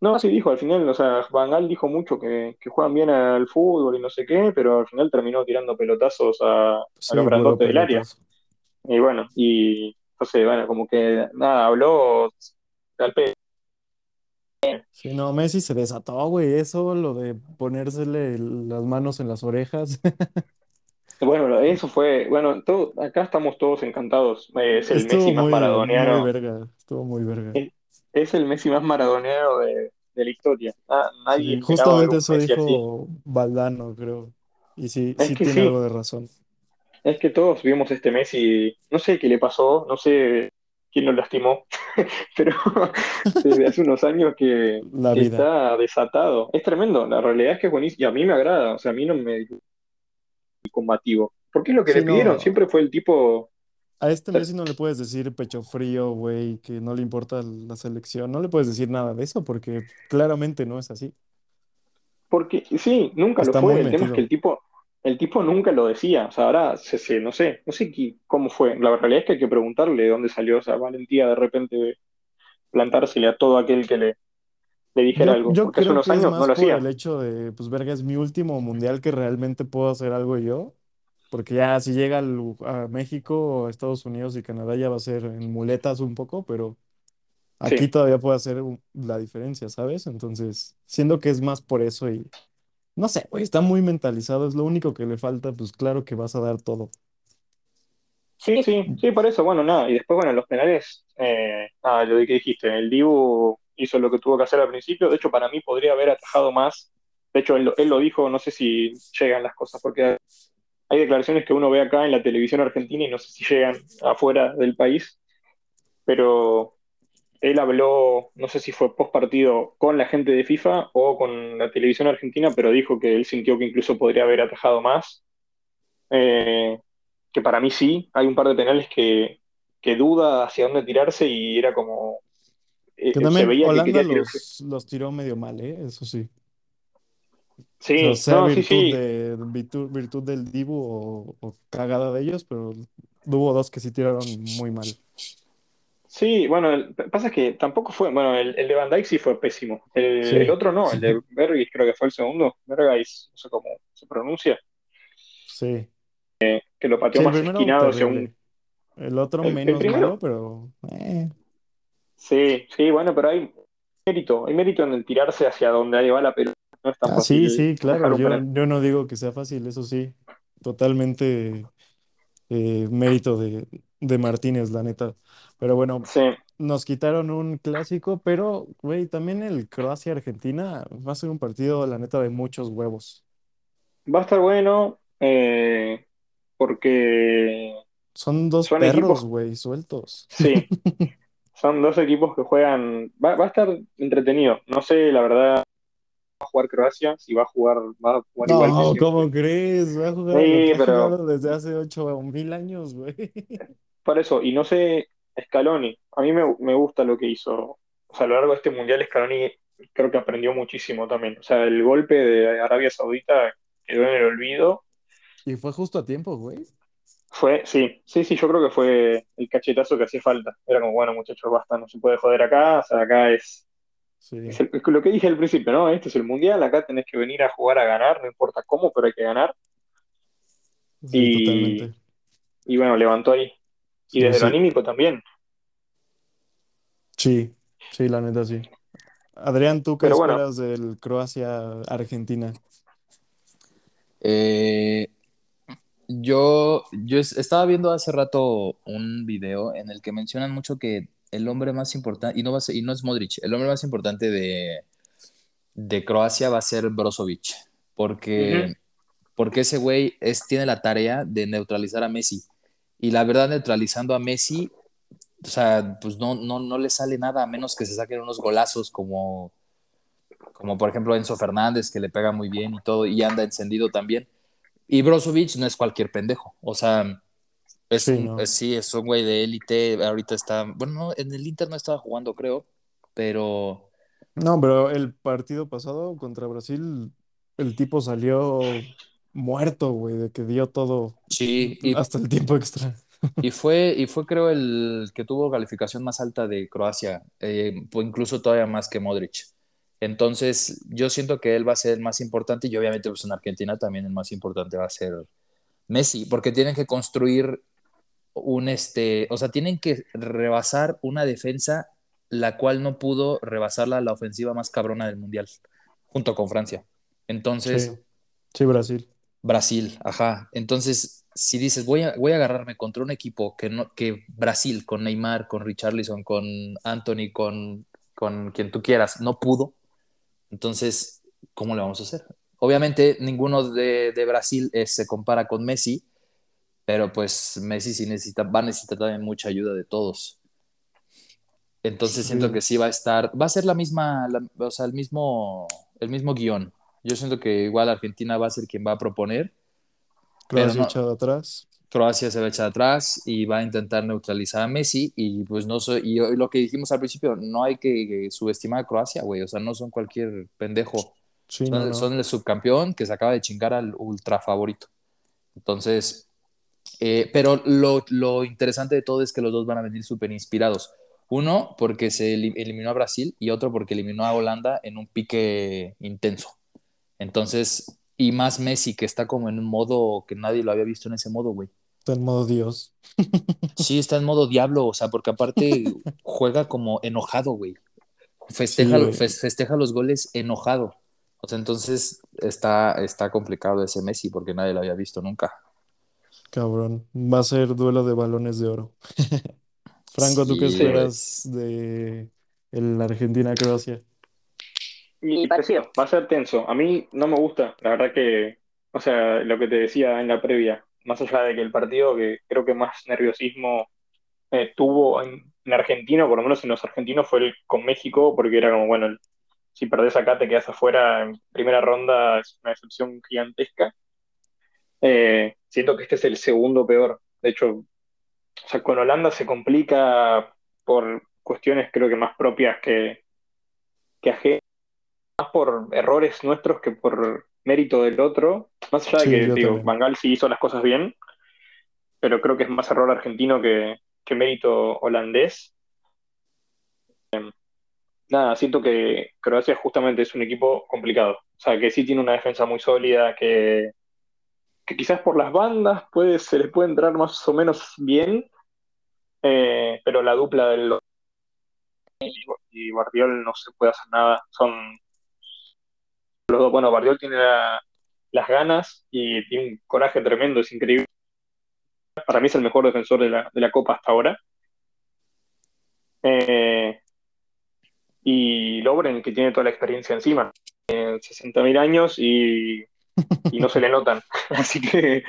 no, sí dijo, al final, o sea, Van Gaal dijo mucho que, que juegan bien al fútbol y no sé qué, pero al final terminó tirando pelotazos a, a los grandotes del área. Y bueno, y entonces, bueno, como que nada, habló al pedo. Sí, no, Messi se desató, güey. Eso, lo de ponérsele las manos en las orejas. Bueno, eso fue, bueno, todo, acá estamos todos encantados. Eh, es el Estuvo Messi más muy, muy maradoniano, verga. Estuvo muy verga. es, es el Messi más maradoniano de, de la historia. Na- nadie Sí, esperaba ver justamente un eso Messi así. dijo Valdano, creo. Y sí, Es sí que tiene sí, algo de razón. es que todos vimos este Messi, no sé qué le pasó, no sé quién lo lastimó, pero desde hace unos años que, La que vida. está desatado. Es tremendo, la realidad es que es buenísimo y a mí me agrada, o sea, a mí no me combativo. Porque es lo que le pidieron, no. siempre fue el tipo, A este Messi no le puedes decir pecho frío, güey, que no le importa la selección. No le puedes decir nada de eso porque claramente no es así. porque sí, nunca lo Está fue, el tema es que el tipo, el tipo nunca lo decía, o sea, ahora se, se- no sé, no sé qué- cómo fue, la realidad es que hay que preguntarle de dónde salió esa valentía de repente plantársele a todo aquel que le, le dijera Yo, algo, yo porque hace creo unos que es años no más lo por el hacía. hecho de, pues, verga, es mi último mundial que realmente puedo hacer algo yo. Porque ya si llega al- a México, Estados Unidos y Canadá ya va a ser en muletas un poco, pero aquí Sí, todavía puede hacer un- la diferencia, ¿sabes? Entonces, siendo que es más por eso y no sé, güey, está muy mentalizado, es lo único que le falta, pues claro que vas a dar todo. sí, sí, sí, por eso, bueno, nada, y después, bueno, en los penales, eh, nada, lo que dijiste, el Dibu hizo lo que tuvo que hacer al principio, de hecho, para mí podría haber atajado más, de hecho, él, lo- dijo, no sé si llegan las cosas, porque hay declaraciones que uno ve acá en la televisión argentina y no sé si llegan afuera del país, pero él habló, no sé si fue post partido con la gente de FIFA o con la televisión argentina, pero dijo que él sintió que incluso podría haber atajado más, eh, que para mí sí, hay un par de penales que, que duda hacia dónde tirarse y era como, Que eh, se también veía que Holanda los, los tiró medio mal, ¿eh? Eso sí. O sea, Sí, sea no, sí, virtud sí, de virtud, virtud del Dibu o, o cagada de ellos, pero hubo dos que sí tiraron muy mal. sí, bueno, el- pasa que tampoco fue, bueno, el, el de Van Dijk sí fue pésimo, el, el Sí, otro no, el de Bergis creo que fue el segundo, Bergais, no sé cómo se pronuncia, sí. que lo pateó Sí, más esquinado terrible. El otro menos malo, pero eh. Sí, sí, bueno, pero hay mérito, hay mérito en el tirarse hacia donde va la pelota, no es tan Ah, sí, fácil sí, claro. dejar un Yo, penal. yo no digo que sea fácil, eso sí. Totalmente eh, mérito de, de Martínez, la neta. Pero bueno, Sí, nos quitaron un clásico, pero, güey, también el Croacia-Argentina va a ser un partido, la neta, de muchos huevos. va a estar bueno, eh, porque Son dos son perros, equipos, güey, sueltos. sí, son dos equipos que juegan. Va, va a estar entretenido. No sé, la verdad, va a jugar Croacia, si va a jugar, va a jugar igual que No. ¿cómo crees? Va a jugar Sí, pero desde hace ocho mil años, güey. por eso, y no sé, Scaloni, a mí me, me gusta lo que hizo. O sea, a lo largo de este mundial, Scaloni creo que aprendió muchísimo también. O sea, el golpe de Arabia Saudita quedó en el olvido. Y fue justo a tiempo, güey. Fue, sí, sí, sí, yo creo que fue el cachetazo que hacía falta. Era como, bueno, muchachos, basta, no se puede joder acá, o sea, acá es, Sí, es el- es lo que dije al principio, ¿no? Este es el mundial, acá tenés que venir a jugar a ganar, no importa cómo, pero hay que ganar. sí, Y, totalmente. y bueno, levantó ahí. Y Sí, desde lo anímico también. sí, sí, la neta sí. Adrián, ¿tú qué Pero bueno, esperas del Croacia-Argentina? Eh, yo, yo es- estaba viendo hace rato un video en el que mencionan mucho que el hombre más importante, y no va a ser- y no es Modric, el hombre más importante de, de Croacia va a ser Brozovic, porque, porque ese güey es, tiene la tarea de neutralizar a Messi. Y la verdad, neutralizando a Messi, o sea, pues no, no, no le sale nada a menos que se saquen unos golazos como, como por ejemplo Enzo Fernández, que le pega muy bien y todo, y anda encendido también. Y Brozovic no es cualquier pendejo, o sea, es Sí, un, no. es- sí, es un güey de élite, ahorita está, bueno, no, en el Inter no estaba jugando, creo, pero No, pero el partido pasado contra Brasil, el tipo salió muerto, güey, de que dio todo sí, y, hasta el tiempo extra. y fue, y fue creo el que tuvo calificación más alta de Croacia, eh, incluso todavía más que Modric. Entonces, yo siento que él va a ser el más importante y obviamente pues en Argentina también el más importante va a ser Messi, porque tienen que construir un este, o sea, tienen que rebasar una defensa la cual no pudo rebasarla la ofensiva más cabrona del mundial, junto con Francia. Sí, Entonces, sí, Brasil. Brasil, ajá. Entonces, si dices, voy a, voy a agarrarme contra un equipo que no, que Brasil, con Neymar, con Richarlison, con Anthony, con, con quien tú quieras, no pudo, entonces, ¿cómo le vamos a hacer? Obviamente, ninguno de, de Brasil eh, se compara con Messi, pero pues Messi sí necesita, va a necesitar también mucha ayuda de todos. Entonces siento que sí va a estar, va a ser la misma, la- o sea, el mismo, el mismo guion. Yo siento que igual Argentina va a ser quien va a proponer, pero no, echado atrás. Croacia se va a echar atrás y va a intentar neutralizar a Messi y pues no soy, y lo que dijimos al principio, no hay que subestimar a Croacia, güey, o sea, no son cualquier pendejo, Sí, son, no. son el subcampeón que se acaba de chingar al ultra favorito. Entonces, eh, pero lo, lo interesante de todo es que los dos van a venir súper inspirados. Uno porque se eli- eliminó a Brasil y otro porque eliminó a Holanda en un pique intenso. Entonces, y más Messi que está como en un modo que nadie lo había visto en ese modo, güey. Está en modo Dios. Sí, está en modo diablo, o sea, porque aparte juega como enojado, güey. Festeja, Sí, festeja los goles enojado. O sea, entonces está, está complicado ese Messi porque nadie lo había visto nunca. Cabrón. Va a ser duelo de balones de oro. Franco, ¿tú qué esperas de el Argentina-Croacia? Y parecido, va a ser tenso. A mí no me gusta, la verdad que, o sea, lo que te decía en la previa, más allá de que el partido que creo que más nerviosismo eh, tuvo en, en Argentina, por lo menos en los argentinos, fue el con México, porque era como, bueno, si perdés acá te quedas afuera en primera ronda, es una decepción gigantesca. Eh, siento que este es el segundo peor. De hecho, o sea, con Holanda se complica por cuestiones creo que más propias que, que ajenas más por errores nuestros que por mérito del otro. Más allá de Sí, que, digo, Gaal sí hizo las cosas bien, pero creo que es más error argentino que, que mérito holandés. Nada, siento que Croacia justamente es un equipo complicado. O sea, que sí tiene una defensa muy sólida, que, que quizás por las bandas puede, se les puede entrar más o menos bien, eh, pero la dupla del y Guardiol no se puede hacer nada. Son los dos. Bueno, Guardiol tiene la- las ganas y tiene un coraje tremendo, es increíble. Para mí es el mejor defensor de la, de la Copa hasta ahora. Eh, y Lobren, que tiene toda la experiencia encima, eh, 60.000 años y, y no se le notan. Así que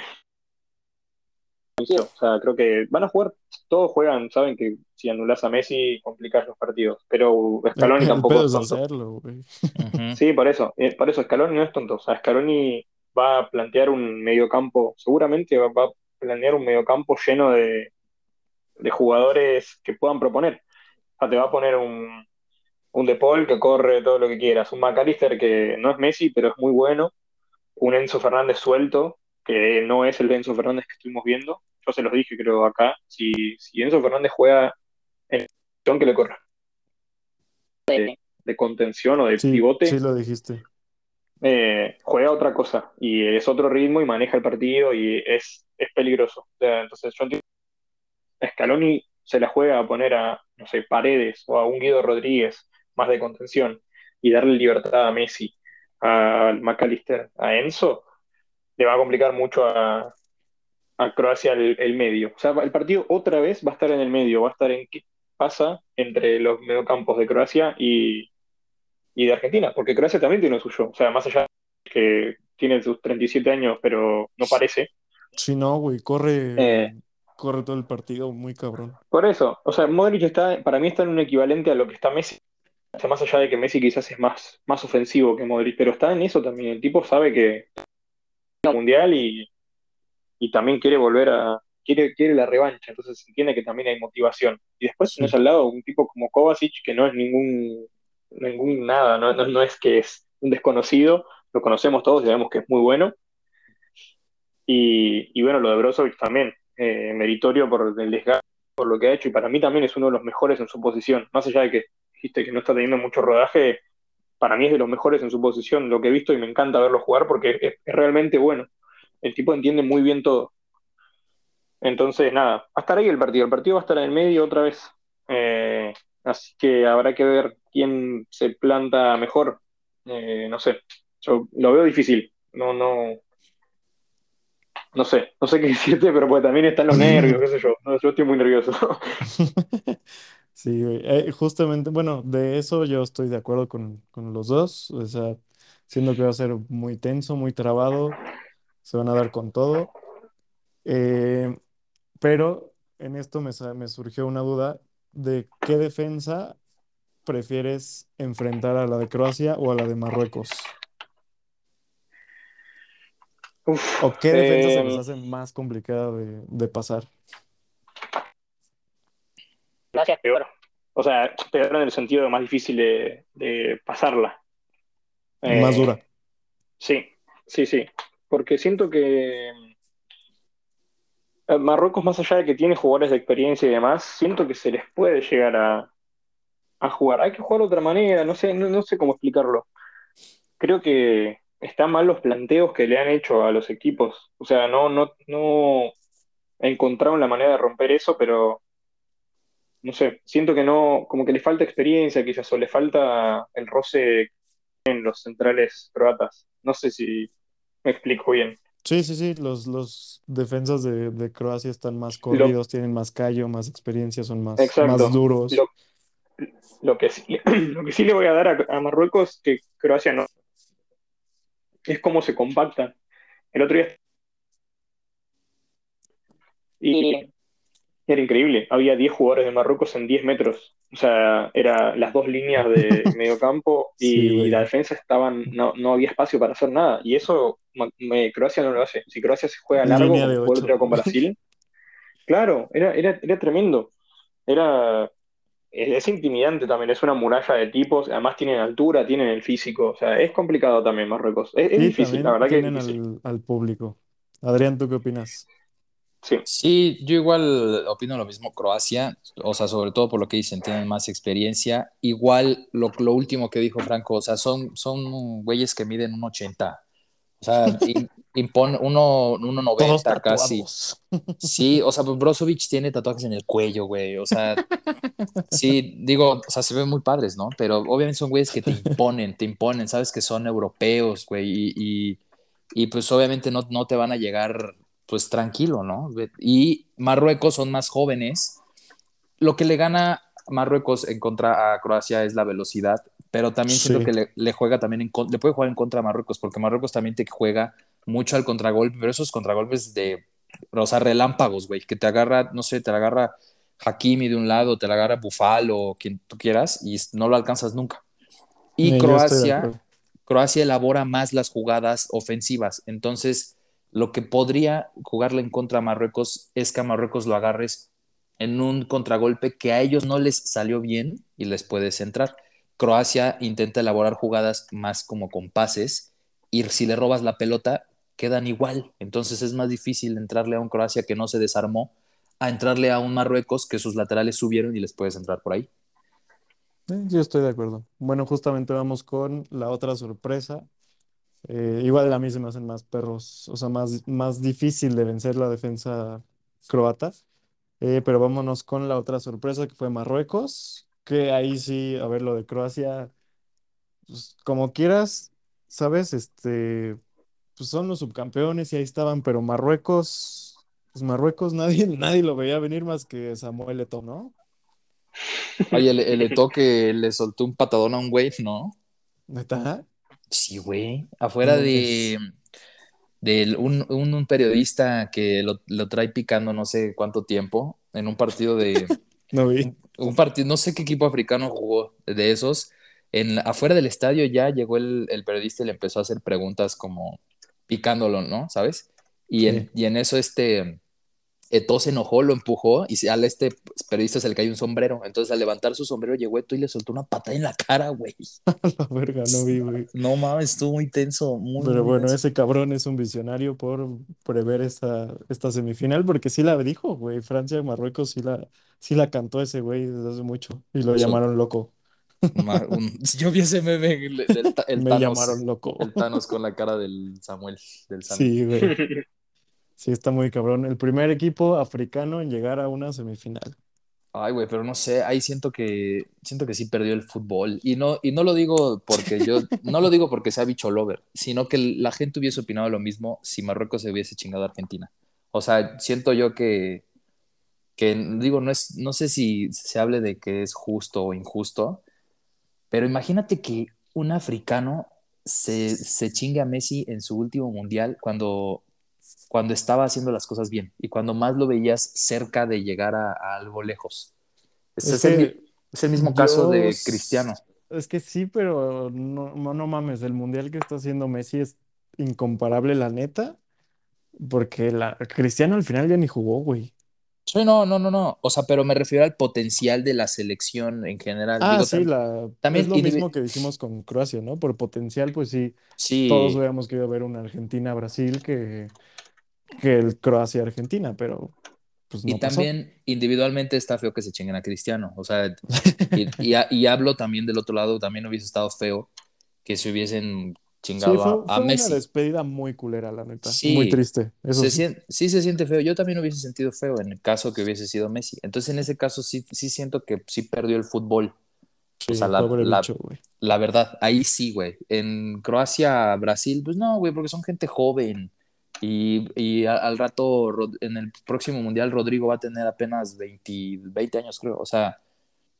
O sea, creo que van a jugar, todos juegan, saben que si anulas a Messi complicas los partidos, pero Scaloni tampoco es tonto. hacerlo. Sí, por eso, eh, por eso Scaloni no es tonto. O sea, Scaloni va a plantear un mediocampo, seguramente va, va a planear un mediocampo lleno de, de jugadores que puedan proponer. O sea, te va a poner un, un De Paul que corre todo lo que quieras, un McAllister que no es Messi, pero es muy bueno, un Enzo Fernández suelto, que no es el Enzo Fernández que estuvimos viendo. Yo se los dije, creo, acá. Si, si Enzo Fernández juega en posición que le corre de, de contención o de Sí, pivote, sí lo dijiste. eh, juega otra cosa y es otro ritmo y maneja el partido y es, es peligroso. O sea, entonces yo entiendo, Scaloni se la juega a poner a, no sé, Paredes o a un Guido Rodríguez más de contención y darle libertad a Messi, a McAllister, a Enzo, le va a complicar mucho a, a Croacia el, el medio. O sea, el partido otra vez va a estar en el medio, va a estar en qué pasa entre los mediocampos de Croacia y, y de Argentina, porque Croacia también tiene lo suyo. O sea, más allá de que tiene sus 37 años, pero no parece. Sí, no, güey, corre, Eh, corre todo el partido muy cabrón. por eso, o sea, Modric está, para mí está en un equivalente a lo que está Messi. O sea, más allá de que Messi quizás es más, más ofensivo que Modric, pero está en eso también. El tipo sabe que mundial y, y también quiere volver a, quiere, quiere la revancha, entonces se entiende que también hay motivación. Y después Sí. tenés al lado un tipo como Kovacic, que no es ningún, ningún nada, no, no, no es que es un desconocido, lo conocemos todos y sabemos que es muy bueno. Y, y bueno, lo de Brozovic también, eh, meritorio por el desgaste, por lo que ha hecho, y para mí también es uno de los mejores en su posición, más allá de que dijiste que no está teniendo mucho rodaje, para mí es de los mejores en su posición, lo que he visto y me encanta verlo jugar porque es, realmente bueno. El tipo entiende muy bien todo. Entonces, nada, va a estar ahí el partido. El partido va a estar en el medio otra vez. Eh, así que habrá que ver quién se planta mejor. Eh, no sé, yo lo veo difícil. No, no, no sé, no sé qué decirte, pero pues también están los nervios, qué sé yo. No, yo estoy muy nervioso. Sí, güey. Eh, justamente, bueno, de eso yo estoy de acuerdo con, con los dos. O sea, siendo que va a ser muy tenso, muy trabado, se van a dar con todo. Eh, pero en esto me, sa- me surgió una duda de qué defensa prefieres enfrentar a la de Croacia o a la de Marruecos. Uf, ¿O qué defensa se les eh, hace más complicada de, de pasar? Gracias, peor. O sea, peor en el sentido de más difícil de, de pasarla. Más Eh, dura. sí, sí, sí. Porque siento que eh, Marruecos, más allá de que tiene jugadores de experiencia y demás, siento que se les puede llegar a, a jugar. Hay que jugar de otra manera, no sé, no, no sé cómo explicarlo. Creo que están mal los planteos que le han hecho a los equipos. O sea, no, no, no encontraron la manera de romper eso, pero no sé, siento que no, como que le falta experiencia quizás, o le falta el roce en los centrales croatas. No sé si me explico bien. Sí, sí, sí, los, los defensas de, de Croacia están más Lo, corridos, tienen más callo, más experiencia, son más, más duros. Lo, lo que sí, lo que sí le voy a dar a, a Marruecos, que Croacia no, es cómo se compacta. El otro día y era increíble. Había 10 jugadores de Marruecos en 10 metros. O sea, era las dos líneas de mediocampo Sí, y la defensa estaban, no, no había espacio para hacer nada. Y eso me- Croacia no lo hace. Si Croacia se juega largo, como con Brasil, claro, era, era, era tremendo. Era, es, es intimidante también, es una muralla de tipos. Además tienen altura, tienen el físico. O sea, es complicado también Marruecos. Es, difícil, la verdad que es tienen difícil. al, al público. Adrián, ¿tú qué opinas? Sí. Sí, yo igual opino lo mismo, Croacia, o sea, sobre todo por lo que dicen, tienen más experiencia. Igual lo, lo último que dijo Franco, o sea, son, son güeyes que miden un 80, o sea, impone uno, uno Todos 90 casi. Sí, o sea, pues Brozovic tiene tatuajes en el cuello, güey, o sea, sí, digo, o sea, se ven muy padres, ¿no? Pero obviamente son güeyes que te imponen, te imponen, sabes que son europeos, güey, y, y, y, pues obviamente no, no te van a llegar pues tranquilo, ¿no? Y Marruecos son más jóvenes. Lo que le gana Marruecos en contra a Croacia es la velocidad, pero también siento Sí. que le, le juega también en le puede jugar en contra a Marruecos, porque Marruecos también te juega mucho al contragolpe, pero esos contragolpes de o sea, relámpagos, güey, que te agarra, no sé, te la agarra Hakimi de un lado, te la agarra Bufalo, quien tú quieras, y no lo alcanzas nunca. Y Croacia. Croacia elabora más las jugadas ofensivas. Entonces, lo que podría jugarle en contra a Marruecos es que a Marruecos lo agarres en un contragolpe que a ellos no les salió bien y les puedes entrar. Croacia intenta elaborar jugadas más como con pases y si le robas la pelota quedan igual. Entonces es más difícil entrarle a un Croacia que no se desarmó a entrarle a un Marruecos que sus laterales subieron y les puedes entrar por ahí. Yo estoy de acuerdo. Bueno, justamente vamos con la otra sorpresa. Eh, igual a mí se me hacen más perros, o sea, más, más difícil de vencer la defensa croata. Eh, pero vámonos con la otra sorpresa que fue Marruecos, que ahí sí, a ver, lo de Croacia, pues, como quieras, ¿sabes? Este, pues son los subcampeones y ahí estaban, pero Marruecos, pues Marruecos nadie, nadie lo veía venir más que Samuel Eto'o, ¿no? Oye, el, el Eto'o que le soltó un patadón a un güey, ¿no? ¿Neta? Sí, güey. Afuera de, de un, un- un periodista que lo, lo trae picando no sé cuánto tiempo en un partido de No vi. un partido, no sé qué equipo africano jugó de esos. En, afuera del estadio ya llegó el, el periodista y le empezó a hacer preguntas como picándolo, ¿no? ¿Sabes? Y en, y en eso este Eto'o se enojó, lo empujó y se- al este periodista se le cayó un sombrero. Entonces al levantar su sombrero llegó Eto'o y le soltó una patada en la cara, güey. La verga, no vi, güey. No mames, estuvo muy tenso, muy, Pero muy bueno, tenso. ese cabrón es un visionario por prever esta, esta semifinal, porque sí la dijo, güey. Francia y Marruecos sí la, sí la cantó ese güey desde hace mucho. Y lo Sol- llamaron loco. Un- yo vi ese meme el, Me Thanos, llamaron loco. el Thanos con la cara del Samuel, del Sam. Sí, güey. Sí, está muy cabrón. El primer equipo africano en llegar a una semifinal. Ay, güey, pero no sé, ahí siento que siento que sí perdió el fútbol y no y no lo digo porque yo no lo digo porque sea bicho lover, sino que la gente hubiese opinado lo mismo si Marruecos se hubiese chingado a Argentina. O sea, siento yo que que digo no es no sé si se hable de que es justo o injusto, pero imagínate que un africano se, se chingue a Messi en su último mundial cuando cuando estaba haciendo las cosas bien y cuando más lo veías cerca de llegar a, a algo lejos. Es, Es es el, que es el mismo caso de Cristiano. Es que sí, pero no, no, mames. El mundial que está haciendo Messi es incomparable, la neta. Porque la, Cristiano al final ya ni jugó, güey. Sí, no, no, no, no. O sea, pero me refiero al potencial de la selección en general. Ah, Digo, sí, la, también es lo mismo que dijimos con Croacia, ¿no? Por potencial, pues sí, todos sí, hubiéramos querido ver una Argentina-Brasil que, que el Croacia-Argentina, pero pues y pasó. también individualmente está feo que se chinguen a Cristiano. O sea, y, y ha- y hablo también del otro lado, también hubiese estado feo que se hubiesen Sí, chingado fue, a, a fue una Messi. despedida muy culera, la neta. Muy Sí, triste, eso se sí. sien- sí se siente feo. Yo también hubiese sentido feo en el caso que hubiese sido Messi. Entonces, en ese caso sí, sí siento que sí perdió el fútbol. O Sí, sea, la, bicho, la verdad, ahí sí, güey. En Croacia, Brasil, pues no, güey, porque son gente joven. Y, y a- al rato, en el próximo mundial, Rodrigo va a tener apenas 20, 20 años, creo. O sea,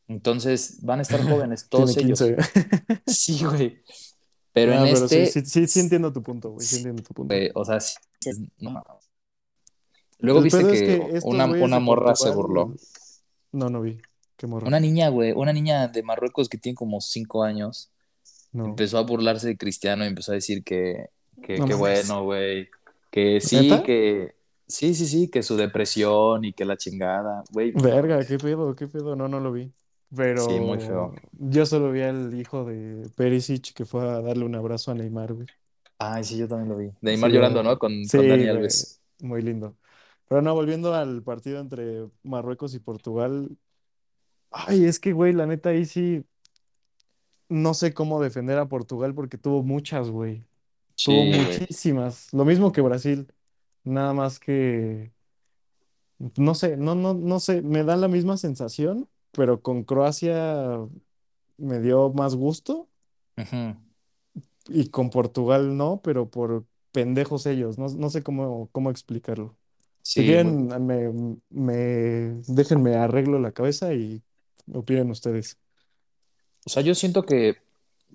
entonces van a estar jóvenes Tiene todos ellos. 15. Sí, güey. Pero No, en pero sí, este, sí, sí, sí entiendo tu punto, güey. Sí entiendo tu punto. güey, o sea, sí, no. Luego viste es que una, una morra se burló. No, no vi. Qué morra. Una niña, güey, una niña de Marruecos que tiene como cinco años, No. empezó a burlarse de Cristiano y empezó a decir que, que, No que bueno, güey, que sí, ¿Neta? que sí, sí, sí, que su depresión y que la chingada, güey. Verga, qué pedo, qué pedo. No, no lo vi. Sí, muy feo. Pero yo solo vi al hijo de Perisic que fue a darle un abrazo a Neymar, güey. Ay, sí, yo también lo vi. Neymar Sí, llorando. ¿no? Con, Sí, con Dani. Alves. Muy lindo. Pero no, volviendo al partido entre Marruecos y Portugal. Ay, es que, güey, la neta ahí sí no sé cómo defender a Portugal porque tuvo muchas, güey. Tuvo Sí, güey. muchísimas. Lo mismo que Brasil. Nada más que, no sé, no, no, no sé, me da la misma sensación, pero con Croacia me dio más gusto Ujú. y con Portugal no, pero por pendejos ellos. No, no sé cómo, cómo explicarlo. Si Sí, muy- quieren, me, me, déjenme arreglo la cabeza y opinen ustedes. O sea, yo siento que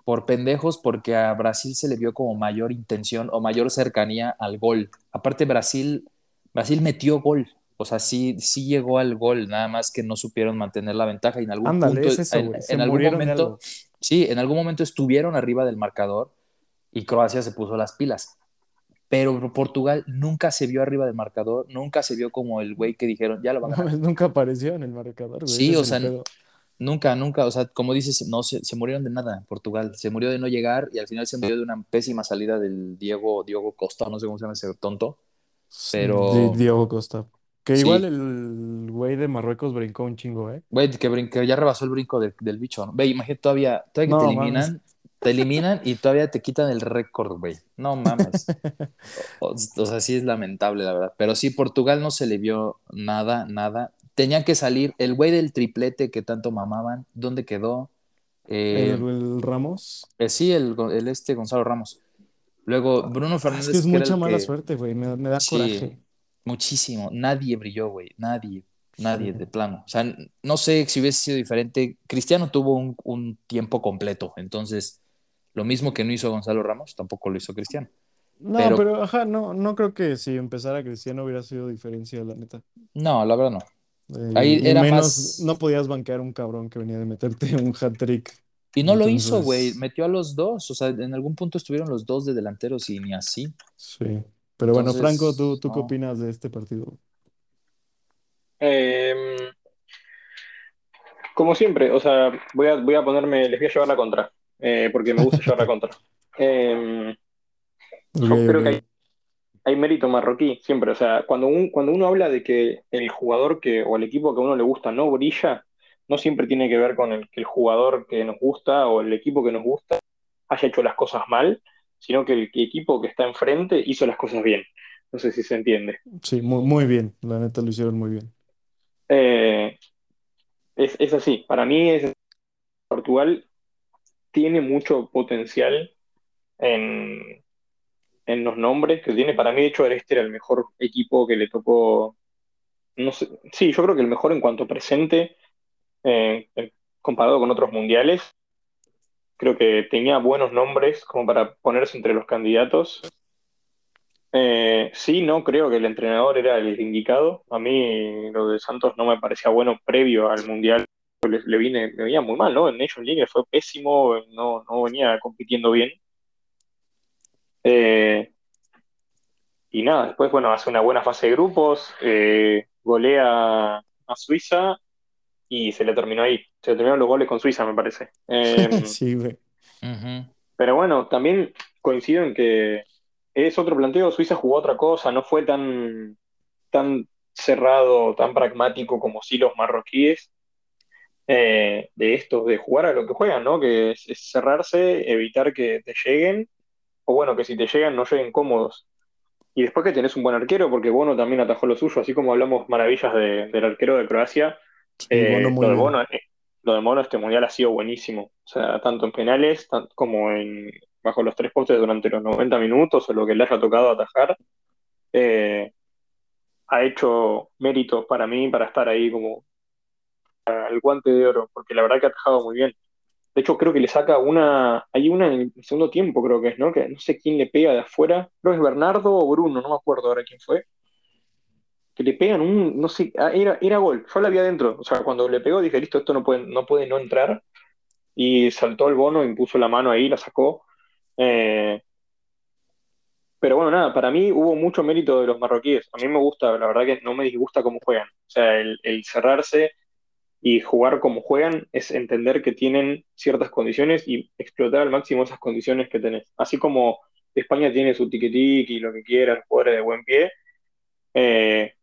por pendejos, porque a Brasil se le vio como mayor intención o mayor cercanía al gol. Aparte, Brasil Brasil metió gol. O sea, sí, sí llegó al gol, nada más que no supieron mantener la ventaja y en algún Ándale, punto, es eso, en, algún momento, sí, en algún momento estuvieron arriba del marcador y Croacia se puso las pilas. Pero Portugal nunca se vio arriba del marcador, nunca se vio como el güey que dijeron, ya lo van a No, nunca apareció en el marcador, güey. Sí, ese o sea. Nunca, nunca, o sea, como dices, no se, se murieron de nada Portugal, se murió de no llegar y al final se murió de una pésima salida del Diego, Diego Costa, no sé cómo se llama ese tonto, pero Di- Diego Costa. Que sí, igual el güey de Marruecos brincó un chingo, ¿eh? güey, que, brin- que ya rebasó el brinco del, del bicho, ¿no? Ve, imagínate todavía, todavía que te mames. eliminan, te eliminan y todavía te quitan el récord, güey, no mames, o, o sea, sí es lamentable, la verdad, pero sí, Portugal no se le vio nada, nada, tenía que salir, el güey del triplete que tanto mamaban, ¿dónde quedó? El, Eh, el Ramos. Eh, sí, el, el este Gonzalo Ramos. Luego Bruno Ah, es que Fernández, es que era mucha mala que. suerte, güey. Me, me da Sí, coraje. muchísimo. Nadie brilló, güey. Nadie. Nadie Sí. de plano. O sea, no sé si hubiese sido diferente. Cristiano tuvo un, un tiempo completo. Entonces, lo mismo que no hizo Gonzalo Ramos, tampoco lo hizo Cristiano. No, Pero pero ajá, no, no creo que si empezara Cristiano hubiera sido diferencia, la neta. no, la verdad no. Eh, Ahí era menos, más. no podías banquear un cabrón que venía de meterte un hat-trick. Y no lo hizo, güey. Metió a los dos. O sea, en algún punto estuvieron los dos de delanteros y ni así. sí. Pero bueno, Franco, ¿tú, tú qué opinas de este partido? Eh, como siempre, o sea, voy a, voy a ponerme, les voy a llevar la contra, eh, porque me gusta llevar la contra. Eh, Ok, yo creo que hay. Hay mérito marroquí, siempre. O sea, cuando, un- cuando uno habla de que el jugador que, o el equipo que a uno le gusta no brilla, no siempre tiene que ver con el, que el jugador que nos gusta o el equipo que nos gusta haya hecho las cosas mal, sino que el, equipo que está enfrente hizo las cosas bien. No sé si se entiende. Sí, muy, muy bien. La neta lo hicieron muy bien. Eh, es, es así. Para mí, es, Portugal tiene mucho potencial en, en los nombres que tiene. Para mí, de hecho, este era el mejor equipo que le tocó. No sé, sí, yo creo que el mejor en cuanto presente, eh, comparado con otros mundiales. Creo que tenía buenos nombres como para ponerse entre los candidatos. Eh, sí, no creo que el entrenador era el indicado. A mí lo de Santos no me parecía bueno previo al mundial. Le, le vine, me venía muy mal, ¿no? En Nations League fue pésimo, no, no venía compitiendo bien. Eh, y nada, después, bueno, hace una buena fase de grupos, eh, golea a Suiza y se le terminó ahí. Se le terminaron los goles con Suiza, me parece. Eh, Sí, güey. Pero bueno, también coincido en que es otro planteo. Suiza jugó otra cosa, no fue tan, tan cerrado, tan pragmático como sí los marroquíes. eh, de estos, de jugar a lo que juegan, ¿no? Que es, es cerrarse, evitar que te lleguen, o bueno, que si te llegan no lleguen cómodos. Y después que tenés un buen arquero, porque Bono también atajó lo suyo, así como hablamos maravillas de- del arquero de Croacia, eh, Bono lo de. Bono, eh, lo de Bono este mundial ha sido buenísimo. O sea, tanto en penales tan- como en bajo los tres postes durante los 90 minutos o lo que le haya tocado atajar, eh, ha hecho méritos para mí para estar ahí como al guante de oro, porque la verdad que ha atajado muy bien. De hecho, creo que le saca una, hay una en el segundo tiempo, creo que es, ¿no? Que no sé quién le pega de afuera, creo que es Bernardo o Bruno, no me acuerdo ahora quién fue, que le pegan un, no sé, ah, era, era gol, yo la vi adentro, o sea, cuando le pegó dije, listo, esto no puede, no puede no entrar, y saltó el bono, impuso la mano ahí, la sacó. Eh, pero bueno, nada, para mí hubo mucho mérito de los marroquíes. A mí me gusta, la verdad que no me disgusta cómo juegan. O sea, el, el cerrarse y jugar como juegan es entender que tienen ciertas condiciones y explotar al máximo esas condiciones que tenés. Así como España tiene su tiquitic y lo que quiera, jugadores de buen pie, eh,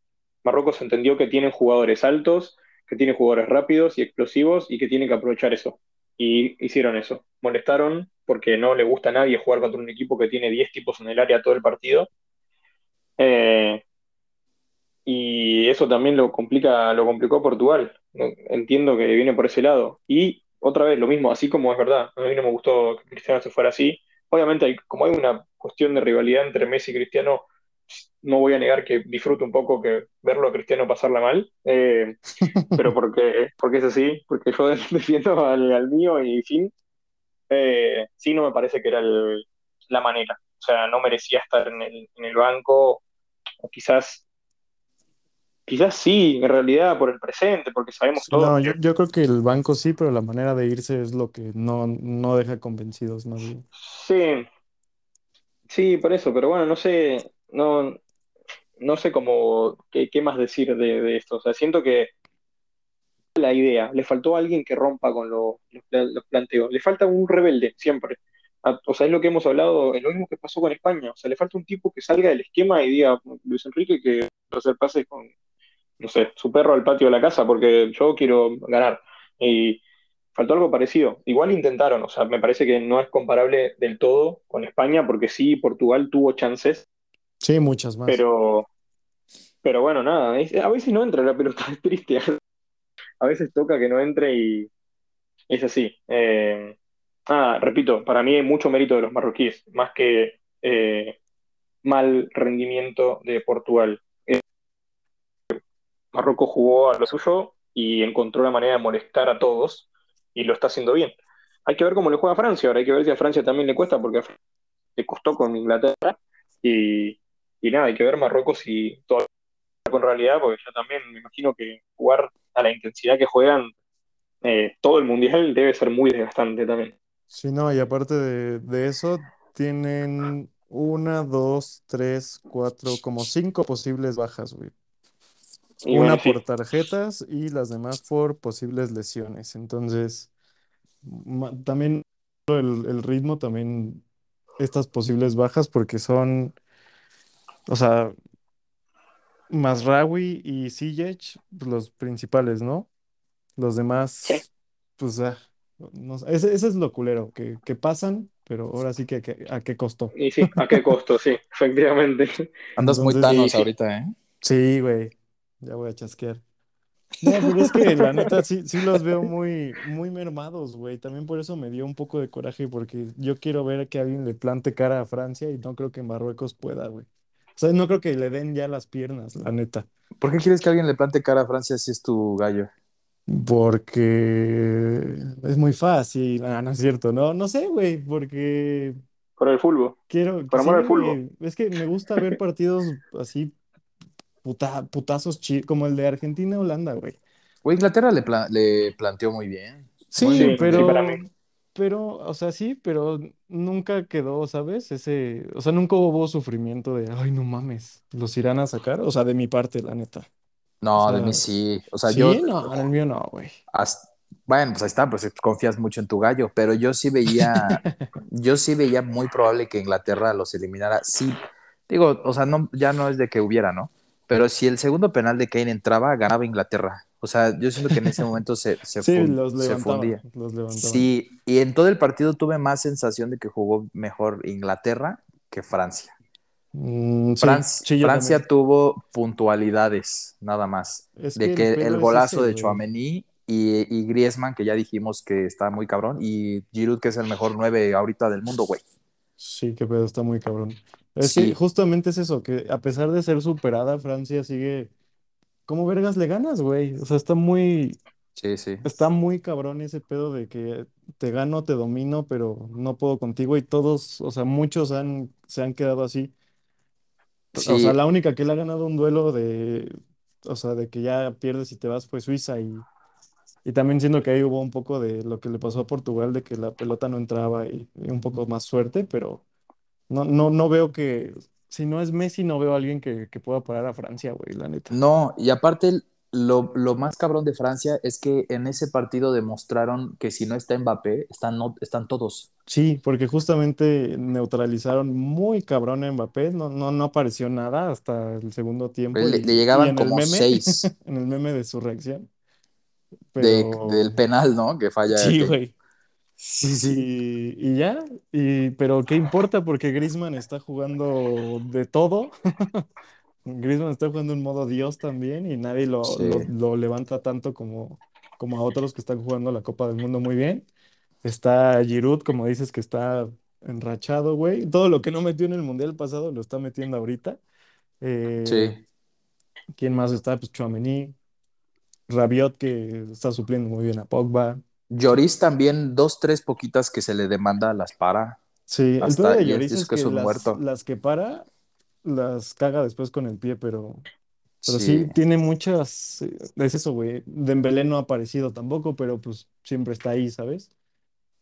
Marruecos entendió que tienen jugadores altos, que tienen jugadores rápidos y explosivos y que tienen que aprovechar eso. Y hicieron eso. Molestaron porque no le gusta a nadie jugar contra un equipo que tiene 10 tipos en el área todo el partido. Eh, y eso también lo complica, lo complicó Portugal. ¿no? Entiendo que viene por ese lado. Y otra vez, lo mismo, así como es verdad, a mí no me gustó que Cristiano se fuera así. Obviamente, hay, como hay una cuestión de rivalidad entre Messi y Cristiano, no voy a negar que disfruto un poco que verlo a Cristiano pasarla mal, eh, pero porque, porque es así, porque yo defiendo al, al mío y fin, eh, sí no me parece que era el- la manera. O sea, no merecía estar en el, en el banco, o quizás quizás sí, en realidad por el presente, porque sabemos Sí, todos no, yo, yo creo que el banco sí, pero la manera de irse es lo que no, no deja convencidos más bien. sí, sí, por eso, pero bueno, no sé, no, no sé cómo, qué, qué más decir de, de esto. O sea, siento que la idea, le faltó alguien que rompa con lo- los, los planteos, le falta un rebelde, siempre. A- O sea, es lo que hemos hablado, es lo mismo que pasó con España. O sea, le falta un tipo que salga del esquema y diga, Luis Enrique, que a hacer pases con, no sé, su perro al patio de la casa, porque yo quiero ganar. Y faltó algo parecido. Igual intentaron, o sea, me parece que no es comparable del todo con España, porque sí, Portugal tuvo chances, Sí, muchas más. pero, pero bueno, nada, es- a veces no entra la pelota, es triste. A veces toca que no entre y es así. Eh, ah, repito, para mí hay mucho mérito de los marroquíes, más que eh, mal rendimiento de Portugal. Marruecos jugó a lo suyo y encontró la manera de molestar a todos y lo está haciendo bien. Hay que ver cómo le juega a Francia, ahora hay que ver si a Francia también le cuesta, porque le costó con Inglaterra y, y nada, hay que ver Marruecos si todo con realidad, porque yo también me imagino que jugar a la intensidad que juegan eh, todo el mundial debe ser muy desgastante también. Sí, no, y aparte de, de eso, tienen una, dos, tres, cuatro, como cinco posibles bajas, güey. Y bueno, Una sí, por tarjetas y las demás por posibles lesiones. Entonces, ma- también el, el ritmo, también estas posibles bajas, porque son, o sea, Mazraoui y Ziyech, pues, los principales, ¿no? Los sí, demás, pues, ah, no sé, ese, ese es lo culero, que, que pasan, pero ahora sí que, que- a qué costó. y sí, ¿a qué costo? Sí, efectivamente. Andas muy Entonces, sí, ahorita, ¿eh? sí, güey, ya voy a chasquear. No, pero es que la neta sí, sí los veo muy, muy mermados, güey. También por eso me dio un poco de coraje, porque yo quiero ver que alguien le plante cara a Francia y no creo que Marruecos pueda, güey. O sea, no creo que le den ya las piernas, la neta. ¿Por qué quieres que alguien le plante cara a Francia si es tu gallo? Porque es muy fácil. Ah, no es cierto, no, no sé, güey, porque por el fútbol, quiero, por amor sí, al fútbol. güey, es que me gusta ver partidos así, puta- putazos chi- como el de Argentina-Holanda, güey. Güey, Inglaterra le, pla- le planteó muy bien. Sí, Sí, bien, muy sí, bien. para mí. pero, pero, o sea, sí, pero nunca quedó, ¿sabes? Ese, o sea, nunca hubo sufrimiento de, ay, no mames, los irán a sacar, o sea, de mi parte, la neta. O No, de mí sí. O sea, yo, sí, no, en el mío no, güey. hasta- bueno, pues ahí está, pues confías mucho en tu gallo, pero yo sí veía, yo sí veía muy probable que Inglaterra los eliminara. Sí, digo, o sea, no, ya no es de que hubiera, ¿no? Pero si el segundo penal de Kane entraba, ganaba Inglaterra. O sea, yo siento que en ese momento se, se, Sí, fun- los se fundía. los. Sí, y en todo el partido tuve más sensación de que jugó mejor Inglaterra que Francia. Mm, sí, Fran- sí, yo Francia también. tuvo puntualidades, nada más. Es De que que el golazo ese, de güey. Tchouaméni y, y Griezmann, que ya dijimos que está muy cabrón, y Giroud, que es el mejor nueve ahorita del mundo, güey. Sí, qué pedo, está muy cabrón. Es que Sí, justamente es eso, que a pesar de ser superada, Francia sigue, ¿cómo vergas le ganas, güey? O sea, está muy, sí, sí. está muy cabrón ese pedo de que te gano, te domino, pero no puedo contigo y todos, o sea, muchos han, se han quedado así. O sea, la única que le ha ganado un duelo de, o sea, de que ya pierdes y te vas fue Suiza y, y también siento que ahí hubo un poco de lo que le pasó a Portugal, de que la pelota no entraba y, y un poco más suerte, pero no, no, no veo que, si no es Messi, no veo a alguien que, que pueda parar a Francia, güey, la neta. no, y aparte lo, lo más cabrón de Francia es que en ese partido demostraron que si no está Mbappé, están, no, están todos. Sí, porque justamente neutralizaron muy cabrón a Mbappé, no, no, no apareció nada hasta el segundo tiempo Le, y, llegaban como meme, seis en el meme de su reacción, de, del penal, ¿no? Que falla sí, güey. Sí, sí. Y, ya, y, pero ¿qué importa? Porque Griezmann está jugando de todo. Griezmann está jugando en modo Dios también y nadie lo, Sí. lo, lo levanta tanto como, como a otros que están jugando la Copa del Mundo muy bien. Está Giroud, como dices, que está enrachado, güey. Todo lo que no metió en el Mundial pasado lo está metiendo ahorita. Eh, Sí. ¿quién más está? Pues Tchouaméni, Rabiot, que está supliendo muy bien a Pogba. Lloris también, dos, tres poquitas que se le demanda, las para. Sí, el Hasta, de es, Lloris es es que es un las, muerto. las que para, las caga después con el pie, pero, Pero sí, Sí, tiene muchas, eh, es eso, güey. Dembélé no ha aparecido tampoco, pero pues siempre está ahí, ¿sabes?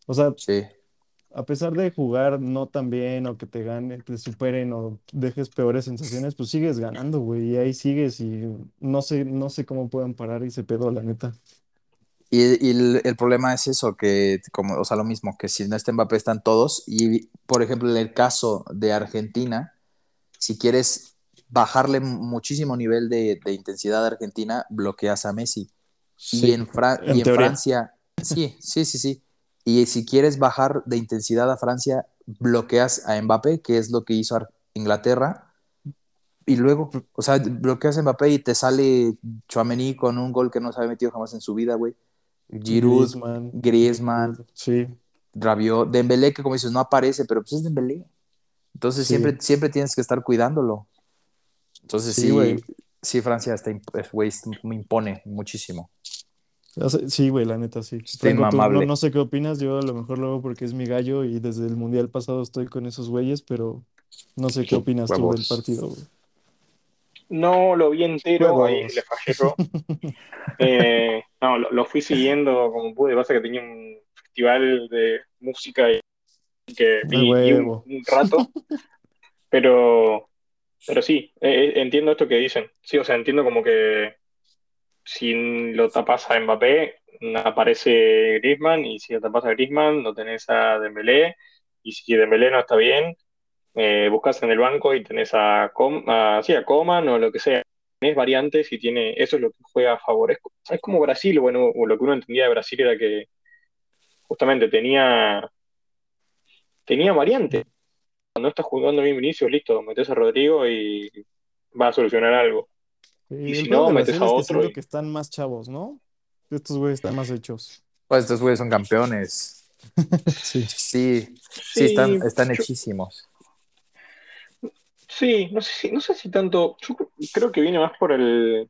O sea, sí. a pesar de jugar no tan bien o que te gane, te superen o dejes peores sensaciones, pues sigues ganando, güey, y ahí sigues y no sé, no sé cómo puedan parar ese pedo, la neta. Y, y el, el problema es eso, que como, o sea, lo mismo, que si no está Mbappé están todos. Y, por ejemplo, en el caso de Argentina, si quieres bajarle muchísimo nivel de, de intensidad a Argentina, bloqueas a Messi. Y en, Fra- y en. Francia, sí, sí, sí, sí. Y si quieres bajar de intensidad a Francia, bloqueas a Mbappé, que es lo que hizo Inglaterra. Y luego, o sea, bloqueas a Mbappé y te sale Tchouaméni con un gol que no se había metido jamás en su vida, güey. Giroud, Griezmann, Griezmann, sí, Rabiot, Dembélé, que como dices, no aparece, pero pues es Dembélé. Entonces siempre, sí, siempre tienes que estar cuidándolo. Entonces sí, sí, güey. sí, Francia está, es- me impone muchísimo. Sí, güey, la neta, sí. Franco, tú no, sé qué opinas, yo a lo mejor luego porque es mi gallo y desde el mundial pasado estoy con esos güeyes, pero no sé qué opinas tú del partido, güey. No lo vi entero, ahí le fallé. Eh, no, lo, lo fui siguiendo como pude. Pasa que tenía un festival de música y que vi, un, rato, pero, pero sí, eh, eh, entiendo esto que dicen. Sí, o sea, entiendo como que si lo tapas a Mbappé, aparece Griezmann, y si lo tapas a Griezmann, lo tenés a Dembélé, y si Dembélé no está bien, eh, buscas en el banco y tenés a, Com- a, sí, a Coman o lo que sea. Tenés variantes y tiene, eso es lo que juega a favor. Es, es como Brasil, bueno, o lo que uno entendía de Brasil era que justamente tenía, tenía variantes. Cuando estás jugando bien Vinicius, listo, metes a Rodrigo y va a solucionar algo. Sí, Y si no, metes a que otro siento y que están más chavos, ¿no? Estos güeyes están más hechos. Pues estos güeyes son campeones. Sí. Sí, sí, están, están yo- hechísimos. Sí, no sé si, no sé si tanto, yo creo que viene más por el,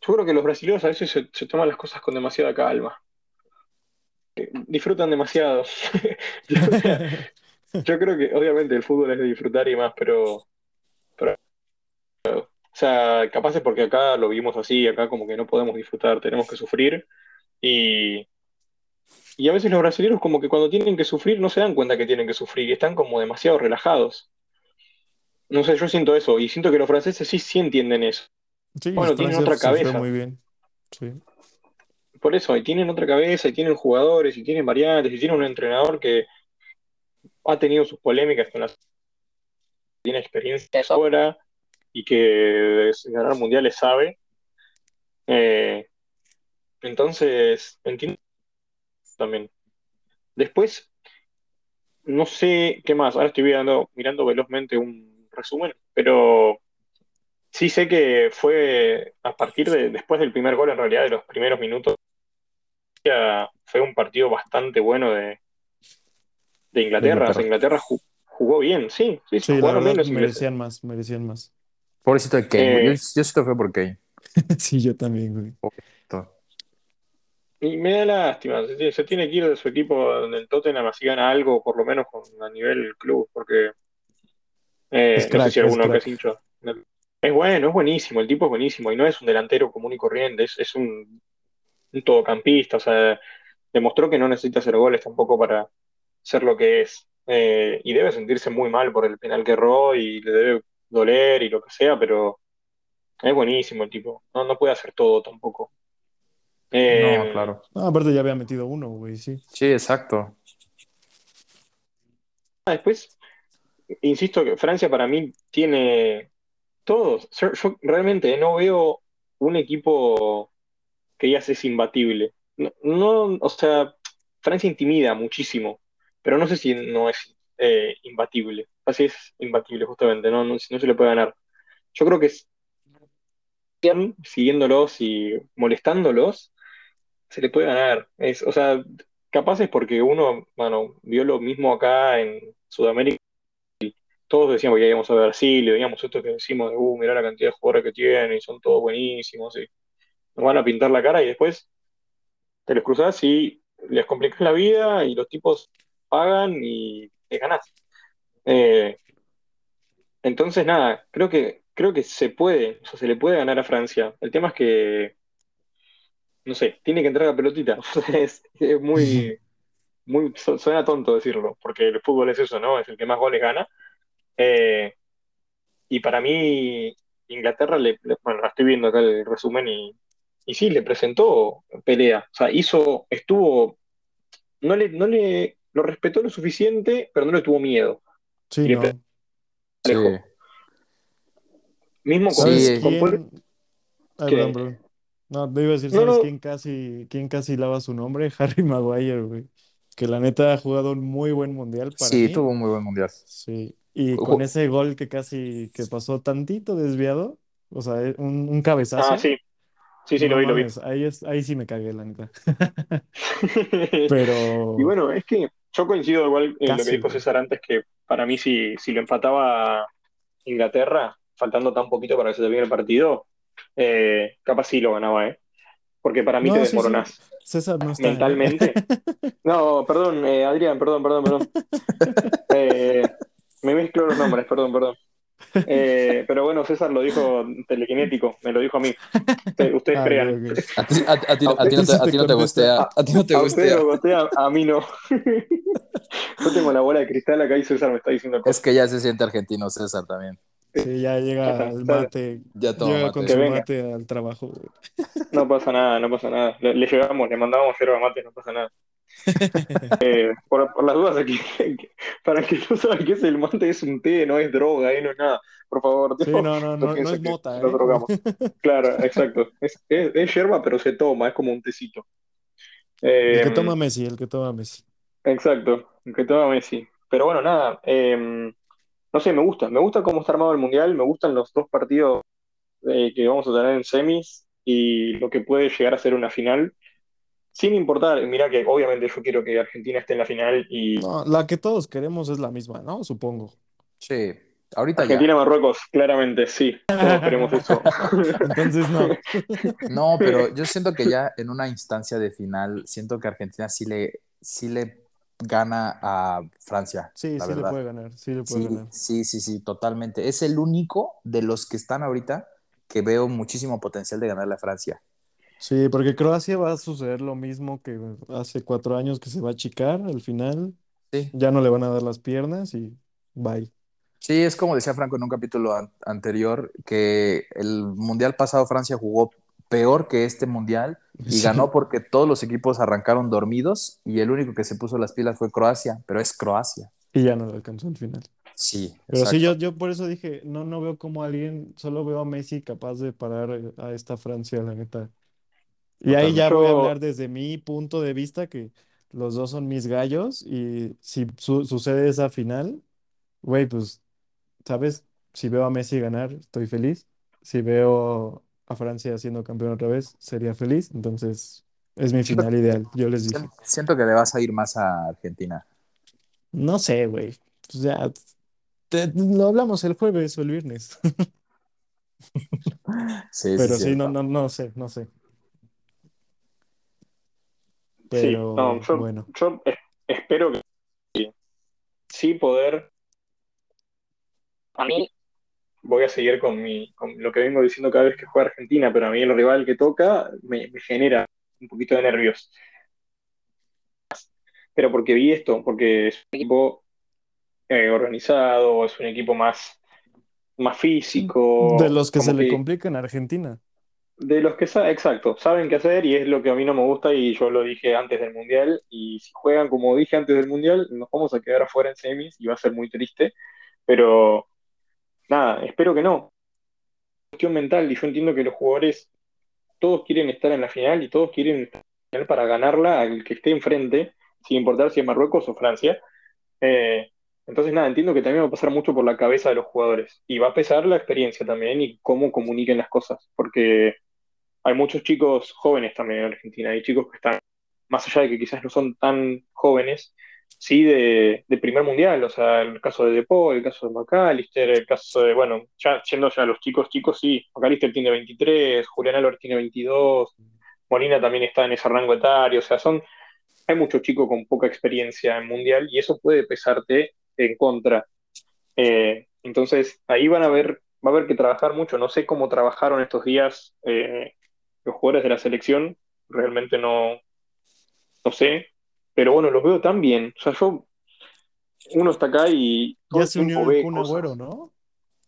yo creo que los brasileños a veces se, se toman las cosas con demasiada calma. disfrutan demasiado. Yo, o sea, yo creo que obviamente el fútbol es de disfrutar y más, pero, pero, o sea, capaz es porque acá lo vimos así, acá como que no podemos disfrutar, tenemos que sufrir y, y a veces los brasileños como que cuando tienen que sufrir no se dan cuenta que tienen que sufrir y están como demasiado relajados. No sé, yo siento eso y siento que los franceses sí, sí entienden eso. Sí, Bueno, tienen otra cabeza, muy bien. Sí. por eso, y tienen otra cabeza y tienen jugadores y tienen variantes y tienen un entrenador que ha tenido sus polémicas con la tiene experiencia ahora y que de ganar mundiales sabe. Eh, entonces, entiendo también. Después, no sé qué más. Ahora estoy mirando, mirando velozmente un resumen, pero sí sé que fue a partir de después del primer gol, en realidad, de los primeros minutos, ya fue un partido bastante bueno de, de De Inglaterra. O sea, Inglaterra. Inglaterra ju- jugó bien, sí, sí, sí, Sí, la jugaron bien verdad los merecían más, merecían más. Pobrecito de Kane, güey. Yo, Eh, yo siento que fue por Kane. Sí, yo también, güey. Pobrecito. Y me da lástima, se tiene, se tiene que ir de su equipo en el Tottenham así gana algo, por lo menos con, a nivel club, porque Es eh, no sé si es alguno que es hincha. Es bueno, es buenísimo, el tipo es buenísimo, y no es un delantero común y corriente, es, es un, un todocampista, o sea, demostró que no necesita hacer goles tampoco para ser lo que es. Eh, y debe sentirse muy mal por el penal que erró y le debe doler y lo que sea, pero es buenísimo el tipo, no, no puede hacer todo tampoco. No, Eh, claro. Ah, aparte ya había metido uno, güey, sí. Sí, exacto. después, insisto que Francia para mí tiene todos. Yo, realmente no veo un equipo que ya es imbatible. No, no, o sea, Francia intimida muchísimo, pero no sé si no es eh, imbatible. Así es imbatible, justamente, no, no, no se le puede ganar. Yo creo que siguiéndolos y molestándolos, se le puede ganar. Es, o sea, capaz es porque uno, bueno, vio lo mismo acá en Sudamérica. Todos decíamos que íbamos a Brasil y veíamos esto que decimos de, uh, mirá la cantidad de jugadores que tienen y son todos buenísimos y nos van a pintar la cara y después te los cruzás y les complicás la vida y los tipos pagan y te ganás. Eh, entonces, nada, creo que, creo que se puede, o sea, se le puede ganar a Francia. El tema es que, no sé, tiene que entrar la pelotita. es, es muy, muy, su- suena tonto decirlo, porque el fútbol es eso, ¿no? Es el que más goles gana. Eh, y para mí, Inglaterra, le, le- bueno, estoy viendo acá el resumen y, y sí, le presentó pelea. O sea, hizo, estuvo, no le, no le, lo respetó lo suficiente, pero no le tuvo miedo. Sí, Y le no. pre- Sí. Mismo con, ¿Sabes Sí, con Pol- quién? Ay, ¿Qué? perdón, perdón. No, te iba a decir, No, ¿sabes no, quién casi, quién casi lava su nombre? Harry Maguire, güey. Que la neta ha jugado un muy buen mundial para Sí, mí. tuvo un muy buen mundial. Sí. Y con ese gol que casi, que pasó tantito desviado, o sea, eh, un, un ah, cabezazo. sí, sí, sí, No lo vi, lo vi. ahí es, ahí sí me cagué, la neta. Y Pero bueno, es que yo coincido igual en lo que dijo. César antes, que para mí si, si lo empataba Inglaterra, faltando tan poquito para que se termine el partido, eh, capaz sí lo ganaba, ¿eh? Porque para mí te No, sí, sí. desmoronás César no está, ¿eh? mentalmente. No, perdón, eh, Adrián, perdón, perdón, perdón. Eh, me mezclo los nombres, perdón, perdón. Eh, pero bueno, César lo dijo telequinético, me lo dijo a mí. Usted- Ustedes Ah, crean. A ti, a- a A a no te, a gustea. A ti no te A gustea. lo gustea, a mí no. Yo tengo la bola de cristal acá y César me está diciendo Es cosas. que ya se siente argentino César también. Sí, ya llega el mate, Ya toma llega con mate. Que su venga. mate al trabajo. No pasa nada, no pasa nada. Le, le llevamos, le mandamos yerba mate, no pasa nada. Eh, por, por las dudas aquí, para que no sabe qué es el mate, es un té, no es droga, eh, no es nada. Por favor, Sí, no, no, no, no es mota, lo ¿eh? drogamos. Claro, exacto. Es, es, es yerba, pero se toma, es como un tecito. El que Eh, toma Messi, el que toma Messi. exacto, el que toma Messi. Pero bueno, nada, eh, no sé, me gusta. Me gusta cómo está armado el Mundial, me gustan los dos partidos eh, que vamos a tener en semis y lo que puede llegar a ser una final. Sin importar, mira que obviamente yo quiero que Argentina esté en la final y No, la que todos queremos es la misma, ¿no? Supongo. Sí, ahorita ya. Argentina-Marruecos, claramente, sí, todos queremos eso. Entonces, no. No, pero yo siento que ya en una instancia de final, siento que Argentina sí le, sí le gana a Francia, Sí, la sí le verdad. puede ganar, sí le puede Sí, ganar. sí, sí, sí, totalmente. Es el único de los que están ahorita que veo muchísimo potencial de ganarle a Francia. Sí, porque Croacia va a suceder lo mismo que hace cuatro años que se va a achicar al final. Sí. Ya no le van a dar las piernas y bye. Sí, es como decía Franco en un capítulo an- anterior, que el mundial pasado Francia jugó peor que este mundial y Sí. ganó porque todos los equipos arrancaron dormidos y el único que se puso las pilas fue Croacia, pero es Croacia. Y ya no le alcanzó al final. Sí, Pero sí, yo, yo por eso dije, no, no veo como alguien, solo veo a Messi capaz de parar a esta Francia, la neta. Y ahí ya voy a hablar desde mi punto de vista, que los dos son mis gallos, y si su- sucede esa final, güey, pues, ¿sabes? Si veo a Messi ganar, estoy feliz. Si veo a Francia siendo campeón otra vez, sería feliz. Entonces, es mi Siento- final ideal, yo les dije. Sien- Siento que le vas a ir más a Argentina. No sé, güey. Ya, te- lo hablamos el jueves o el viernes. Sí, Pero sí, sí, no, cierto. no, no sé, no sé. Sí, no, yo, bueno, yo espero que sí, poder. A mí voy a seguir con, mi, con lo que vengo diciendo cada vez que juega Argentina, pero a mí el rival que toca me, me genera un poquito de nervios. Pero porque vi esto, porque es un equipo eh, organizado, es un equipo más, más físico, de los que se le complica en Argentina. De los que saben, exacto, saben qué hacer y es lo que a mí no me gusta y yo lo dije antes del Mundial y si juegan como dije antes del Mundial nos vamos a quedar afuera en semis y va a ser muy triste, pero nada, espero que no. Cuestión mental y yo entiendo que los jugadores todos quieren estar en la final y todos quieren estar en la final para ganarla al que esté enfrente, sin importar si es Marruecos o Francia. Eh, entonces nada, entiendo que también va a pasar mucho por la cabeza de los jugadores y va a pesar la experiencia también y cómo comuniquen las cosas, porque hay muchos chicos jóvenes también en Argentina, hay chicos que están, más allá de que quizás no son tan jóvenes, sí de, primer mundial, o sea, el caso de Depol, el caso de McAllister, el caso de, bueno, ya yendo ya los chicos, chicos, sí, McAllister tiene 23, Julián Álvarez tiene 22, Molina también está en ese rango etario, o sea, son, hay muchos chicos con poca experiencia en mundial y eso puede pesarte en contra. Eh, entonces, ahí van a ver va a haber que trabajar mucho. No sé cómo trabajaron estos días eh, los jugadores de la selección, realmente no, no sé, pero bueno, los veo tan bien. O sea, yo, uno está acá y todo Ya se unió el Kun. Agüero, ¿no?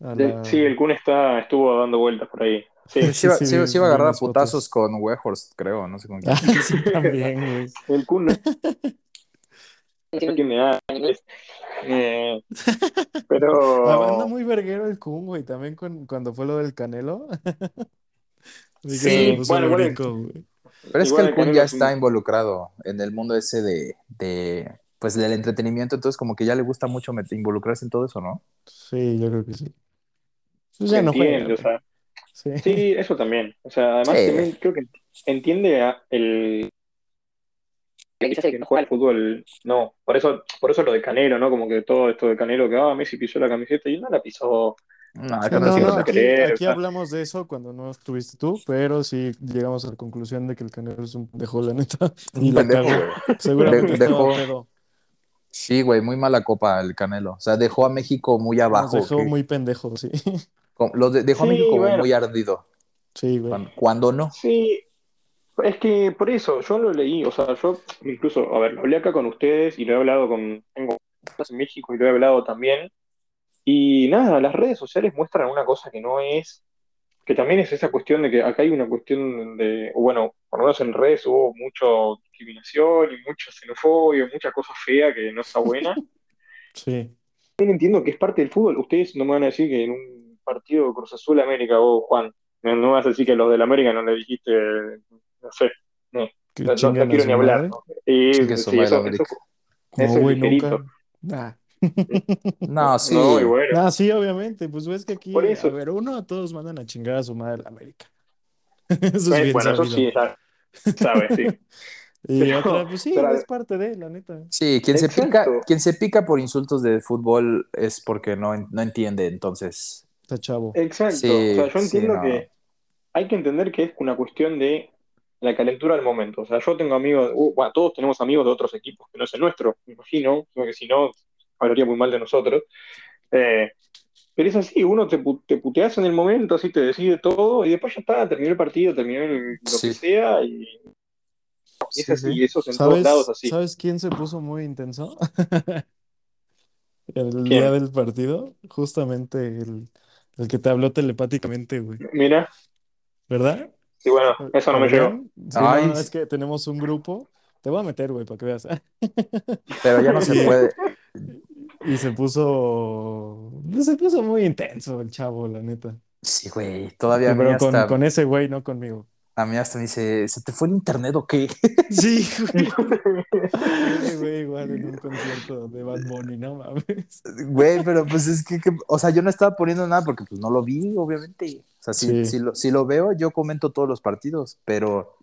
La- Sí, el Kun está, estuvo dando vueltas por ahí. Sí, Se iba, Sí, iba a agarrar a unas fotos. putazos con Wehorst, creo, no sé con quién. Sí, también, güey. el Kun no. Eh, pero muy verguero el Kun, güey. También con- cuando fue lo del Canelo. Sí, puso bueno, güey. Pero es que el Kun ya está involucrado en el mundo ese de, de, pues del entretenimiento, entonces como que ya le gusta mucho involucrarse en todo eso, ¿no? Sí, yo creo que sí. Pues ya no juega, o sea, Sí. sí, eso también. O sea, además Sí. también creo que entiende a- el quizás el que no juega al fútbol, no, por eso, por eso lo de Canelo, ¿no? Como que todo esto de Canelo que ah, Messi pisó la camiseta y no la pisó. No, Sí, aquí, creer, hablamos de eso cuando no estuviste tú, pero sí llegamos a la conclusión de que el Canelo es un pendejo, la neta. Y un la pendejo. Seguramente dejó- pedo. Sí, güey, muy mala copa el Canelo. O sea, dejó a México muy Nos abajo. dejó que- muy pendejos, sí. como- lo de- dejó a México bueno. muy ardido. Sí, güey. Cuando, cuando no. Sí, es que por eso, yo lo leí, o sea, yo incluso, a ver, lo hablé acá con ustedes y lo he hablado con, tengo en México y lo he hablado también. Y nada, las redes sociales muestran una cosa que no es, que también es esa cuestión de que acá hay una cuestión de, bueno, por lo menos en redes hubo mucha discriminación y mucha xenofobia, mucha cosa fea que no está buena. Sí. También entiendo que es parte del fútbol. Ustedes no me van a decir que en un partido de Cruz Azul América, vos, Juan, no, no me vas a decir que a los del América no le dijiste, no sé, no, no, quiero ni hablar. ¿no? Y, sí, eso, eso- eso es güey, ligerito. nunca. Nah. No, sí. No, y bueno, Ah, sí, obviamente. Pues ves que aquí, Por eso. a ver, uno, todos mandan a chingar a su madre la América. Eso es eh, bien bueno, eso sí, sabes, sí. Y Pero- otra, pues sí, pero- es parte de, la neta. Sí, quien se pica, quien se pica por insultos de fútbol es porque no, no entiende, entonces. Está chavo. Exacto. Sí, o sea, yo sí, entiendo no. que hay que entender que es una cuestión de la calentura del momento. O sea, yo tengo amigos, uh, bueno, todos tenemos amigos de otros equipos que no es el nuestro, me imagino, porque si no, hablaría muy mal de nosotros. Eh, pero es así, uno te, te puteas en el momento, así te decide todo, y después ya está, terminó el partido, terminó el- lo Sí. que sea, y es Sí, así, sí. eso es en todos ¿Sabes, lados así. ¿sabes quién se puso muy intenso? El ¿Quién? día del partido, justamente el, el que te habló telepáticamente, güey. Mira, ¿Verdad? y bueno, eso no me llegó. Sí, Ay, no, sí. es que tenemos un grupo. Te voy a meter, güey, para que veas. Pero ya no se Sí. puede. Y se puso. pues, Se puso muy intenso el chavo, la neta. Sí, güey. Todavía a mí Pero con, hasta, con ese güey, no conmigo. a mí hasta me dice, ¿se te fue el internet o qué? Sí, güey. Ese güey igual en un concierto de Bad Bunny, no mames. Güey, pero pues es que, que- o sea, yo no estaba poniendo nada porque pues no lo vi, obviamente. O sea, si, Sí. si lo, si lo veo, yo comento todos los partidos, pero,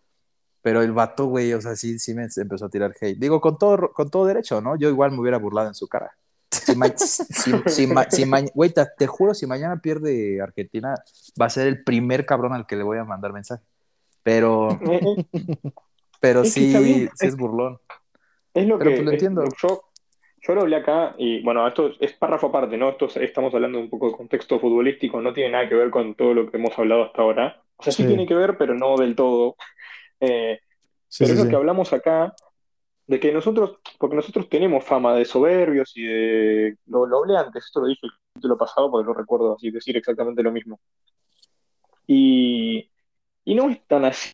pero el vato, güey, o sea, sí, sí me empezó a tirar hate. Digo, con todo, con todo derecho, ¿no? Yo igual me hubiera burlado en su cara. Si ma- si- si ma- si ma- güey, te, te juro, si mañana pierde Argentina, va a ser el primer cabrón al que le voy a mandar mensaje. Pero, pero Es sí, sí es- es burlón. Es lo Pero, que pues, lo es- entiendo. yo, yo lo hablé acá y bueno, esto es párrafo aparte, ¿no? Esto es- estamos hablando un poco de contexto futbolístico, no tiene nada que ver con todo lo que hemos hablado hasta ahora. O sea, sí, Sí. tiene que ver, pero no del todo. Eh, Sí, pero sí, es lo sí. que hablamos acá, de que nosotros, porque nosotros tenemos fama de soberbios y de... Lo, lo hablé antes, esto lo dije el capítulo pasado porque no recuerdo así decir exactamente lo mismo. Y, y no es tan así.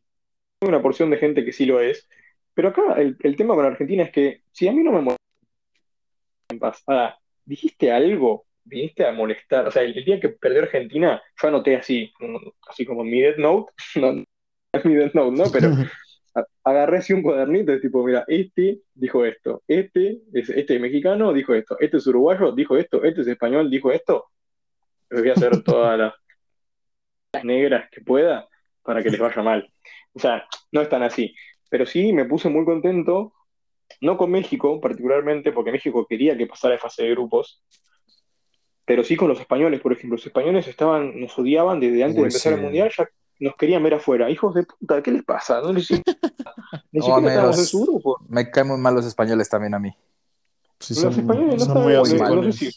Hay una porción de gente que sí lo es. Pero acá el, el tema con Argentina es que si a mí no me molesta en paz, dijiste algo, viniste a molestar. O sea, el, el día que perdió Argentina, yo anoté así, como- así como en mi Death Note, no, es mi Death Note, ¿no? Pero agarré así un cuadernito de tipo, mira, este dijo esto, este es este es mexicano, dijo esto, este es uruguayo, dijo esto, este es español, dijo esto. Me voy a hacer todas las, las negras que pueda para que les vaya mal. O sea, no es tan así. Pero sí me puse muy contento, no con México particularmente, porque México quería que pasara de fase de grupos, pero sí con los españoles, por ejemplo. Los españoles estaban, nos odiaban desde antes Uy, de empezar sí. el mundial, ya nos querían ver afuera. Hijos de puta, ¿qué les pasa? No les Ni No, en su grupo. Me caen muy mal los españoles también a mí. Sí, Los son, españoles no son muy no hocicones. si,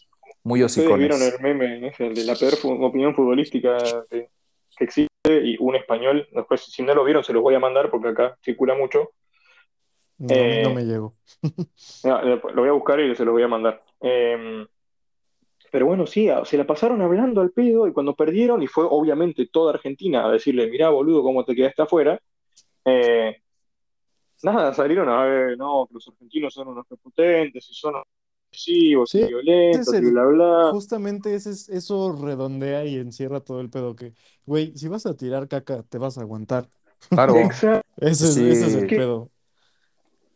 muy Ustedes vieron hocicones. el meme, el de la peor opinión futbolística que, que existe y un español. Después, si no lo vieron, se los voy a mandar porque acá circula mucho. No, no Eh, me llegó. No, lo lo voy a buscar y se los voy a mandar. Eh, pero bueno, sí, se la pasaron hablando al pedo y cuando perdieron, y fue obviamente toda Argentina a decirle, mirá, boludo, cómo te quedaste afuera, eh, nada, salieron a ver, no, que los argentinos son unos prepotentes y son agresivos y Sí, violentos es y bla, bla. justamente ese es, eso redondea y encierra todo el pedo que, güey, si vas a tirar caca, te vas a aguantar. Claro, Exacto. Ese es, ese es el pedo.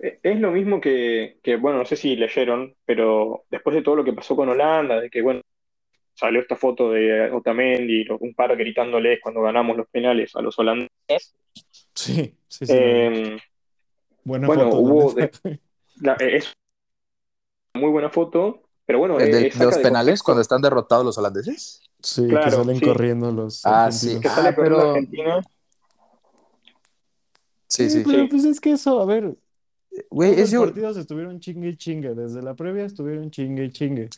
Es lo mismo que, que, bueno, no sé si leyeron, pero después de todo lo que pasó con Holanda, de que, bueno, salió esta foto de Otamendi, un par gritándoles cuando ganamos los penales a los holandeses. Sí, sí, sí. Eh, Buena bueno, foto, hubo de- la- eh, es una muy buena foto, pero bueno, ¿El eh, de, eh, los de penales cuando están derrotados los holandeses? Sí, que Claro, salen sí, corriendo los Ah, sí. argentinos. que sale Ah, pero. Argentina. Sí, Sí, sí. pero Sí, pues es que eso, a ver, Güey, el yo. partido se estuvieron chingue y chingue, desde la previa estuvieron chingue y chingue.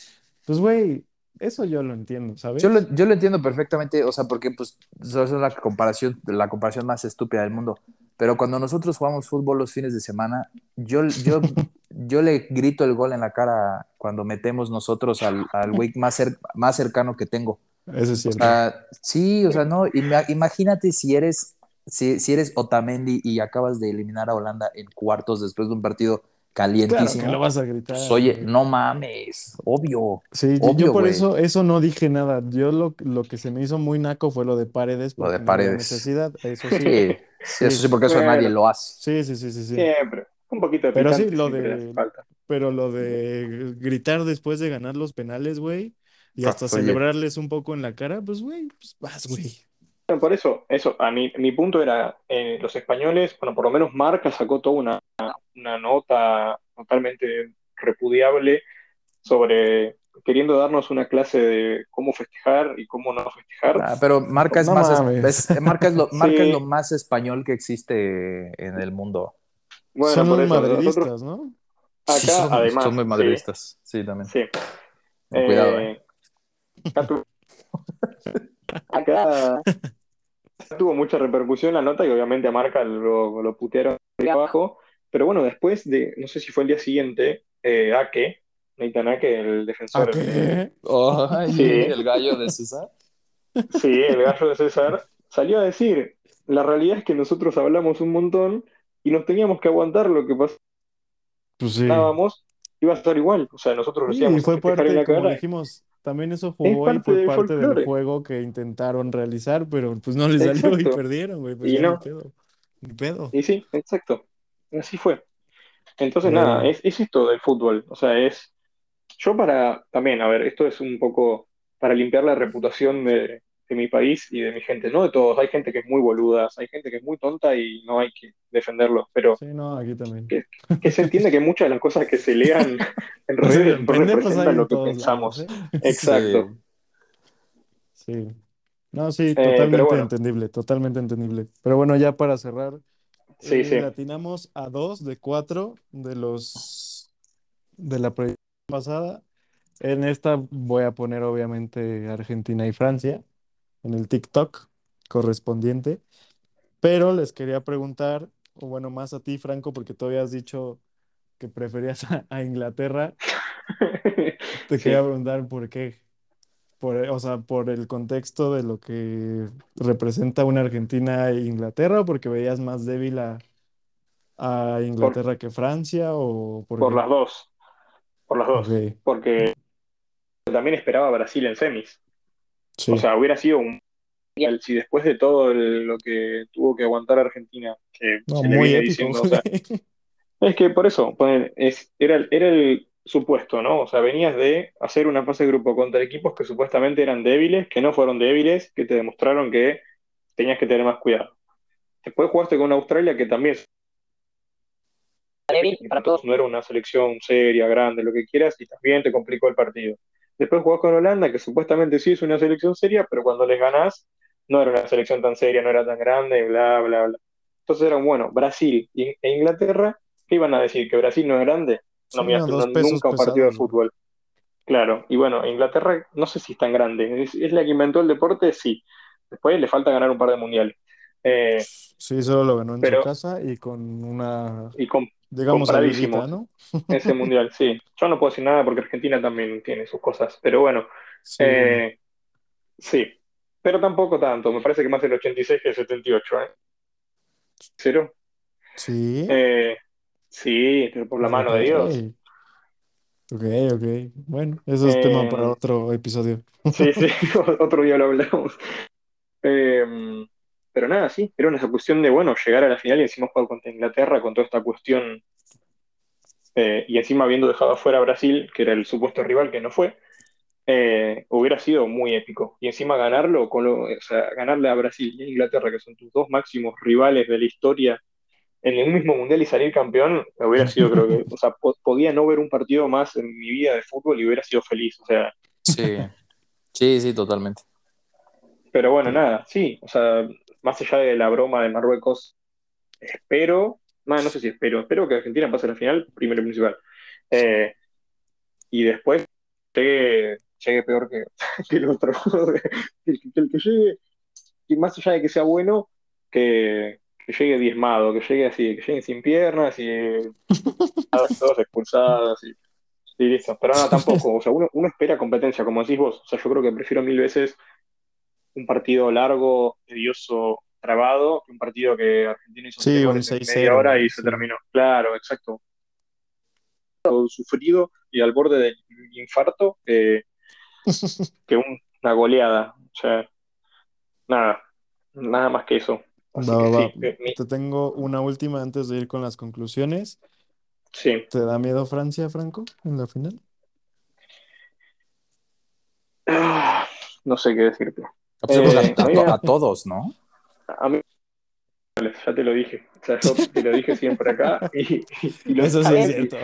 Pues, güey, eso yo lo entiendo, Yo lo, ¿sabes? yo lo entiendo perfectamente, o sea, porque pues eso es la comparación, la comparación más estúpida del mundo. Pero cuando nosotros jugamos fútbol los fines de semana, yo, yo, yo le grito el gol en la cara cuando metemos nosotros al, al güey más, cer- más cercano que tengo. Eso es O cierto. sea, sí, o sea, no, ima- imagínate si eres, si, si eres Otamendi y acabas de eliminar a Holanda en cuartos después de un partido Claro que lo calientísimo. vas a gritar, Pues, oye, no mames, obvio, Sí, yo- por eso, eso no dije nada. Yo lo, lo que se me hizo muy naco fue lo de Paredes, Lo de porque no Paredes. necesidad, eso sí. Sí, sí, eso Sí, porque eso nadie bueno, lo hace. sí, sí, sí, sí, sí. siempre. Un poquito de Pero sí, lo de, falta. pero lo de gritar después de ganar los penales, güey, y hasta Pues, oye, celebrarles un poco en la cara, pues, güey, pues vas, güey. Bueno, por eso, eso, a mí, mi punto era, eh, los españoles, bueno, por lo menos Marca sacó toda una, una nota totalmente repudiable sobre queriendo darnos una clase de cómo festejar y cómo no festejar. ah, pero Marca es No más, es- es- Marca es lo, Marca es lo Sí, más español que existe en el mundo. bueno, Son por los eso, nosotros madridistas, ¿no? Sí, acá, son, son además, muy sí, madridistas, sí, también. sí. Con cuidado, ¿eh? Eh, acá tuvo mucha repercusión la nota y obviamente a Marca lo, lo putearon de abajo, pero bueno, después de, no sé si fue el día siguiente, eh, Ake, Nathan Ake, el ¿A defensor, sí, el gallo de César. sí, el gallo de César, salió a decir, la realidad es que nosotros hablamos un montón y nos teníamos que aguantar lo que Pues sí. pasábamos, iba a estar igual, o sea, nosotros lo Sí, fue parte, la como dijimos, también eso es y fue del parte del juego que intentaron realizar, pero pues no les salió y perdieron, güey, pues y ni no, pedo, ni pedo. y sí, exacto, así fue. Entonces, nada, es, es esto del fútbol. O sea, es. Yo para. También, a ver, esto es un poco para limpiar la reputación de, de mi país y de mi gente. No de todos. Hay gente que es muy boluda, hay gente que es muy tonta y no hay que defenderlos. Pero sí, no, aquí también. que, que se entiende que muchas de las cosas que se lean en redes no representan lo que lados, pensamos. ¿eh? Exacto. Sí. Sí. No, sí, Eh, totalmente bueno, entendible, totalmente entendible. Pero bueno, ya para cerrar, sí, eh, sí. latinamos a dos de cuatro de los de la proyección pasada. En esta voy a poner obviamente Argentina y Francia en el TikTok correspondiente. Pero les quería preguntar, o bueno, más a ti, Franco, porque tú habías dicho que preferías a, a Inglaterra. Te Sí. quería preguntar por qué. Por, o sea, por el contexto de lo que representa una Argentina e Inglaterra, o porque veías más débil a, a Por, Inglaterra que Francia, o por por las dos. Por las dos. Porque también esperaba a Brasil en semis. O sea, hubiera sido un si después de todo el- lo que tuvo que aguantar Argentina, que No, se le muy épico, diciendo, o sea, es que por eso, ponen, es, era, el- era el supuesto, ¿no? O sea, venías de hacer una fase de grupo contra equipos que supuestamente eran débiles, que no fueron débiles, que te demostraron que tenías que tener más cuidado. Después jugaste con Australia, que también para todos no era una selección seria, grande, lo que quieras, y también te complicó el partido. Después jugás con Holanda, que supuestamente sí es una selección seria, pero cuando les ganás, no era una selección tan seria, no era tan grande, bla, bla, bla. Entonces eran, bueno, Brasil e Inglaterra, ¿qué iban a decir? ¿Que Brasil no es grande? No Sí, me pesos nunca un partido de fútbol. Claro, y bueno, Inglaterra no sé si es tan grande. ¿Es, es la que inventó el deporte? Sí. Después le falta ganar un par de mundiales. Eh, Sí, solo lo ganó en su pero, casa y con una, y com- digamos, ayudita, compradísimos ¿no? ese mundial, sí. Yo no puedo decir nada porque Argentina también tiene sus cosas, pero bueno, Sí, eh, sí. Pero tampoco tanto, me parece que más el 86 que el 78, ¿eh? ¿Cero? Sí, Eh, sí, pero por la mano de Dios. ok, ok. Bueno, eso es tema para Eh, otro episodio. sí, sí, otro día lo hablamos. Eh, pero nada, sí, era una cuestión de, bueno, llegar a la final y encima jugar contra Inglaterra con toda esta cuestión, eh, y encima habiendo dejado afuera a Brasil, que era el supuesto rival que no fue, eh, hubiera sido muy épico. Y encima ganarlo, con lo- o sea, ganarle a Brasil y a Inglaterra, que son tus dos máximos rivales de la historia, en el mismo mundial y salir campeón, hubiera sido, creo que, o sea, po- podía no ver un partido más en mi vida de fútbol y hubiera sido feliz, o sea, Sí, sí, sí, totalmente. pero bueno, nada, sí, o sea, más allá de la broma de Marruecos. Espero, no, no sé si espero, espero que Argentina pase a la final, primero y principal. Eh, y después llegue, llegue peor que, que el otro. Que, que el que llegue, y más allá de que sea bueno, que, que llegue diezmado, que llegue así, que llegue sin piernas y todos expulsados y, y listo. Pero no, tampoco, o sea, uno, uno espera competencia, como decís vos. O sea, yo creo que prefiero mil veces un partido largo, tedioso, trabado, que un partido que Argentina hizo Sí, un goles en media 6-0, hora y se terminó. Claro, exacto. Todo sufrido y al borde del infarto eh, que un- una goleada. O sea, nada, nada más que eso. Así Va, que va, sí, eh, mi- Te tengo una última antes de ir con las conclusiones. sí. ¿Te da miedo Francia, Franco, en la final? Ah, no sé qué decirte. Pues Eh, a, a a mí, to- me- a todos, ¿no? a mí, ya te lo dije. O sea, yo te lo dije siempre acá y, y- y lo Eso sí es y, cierto.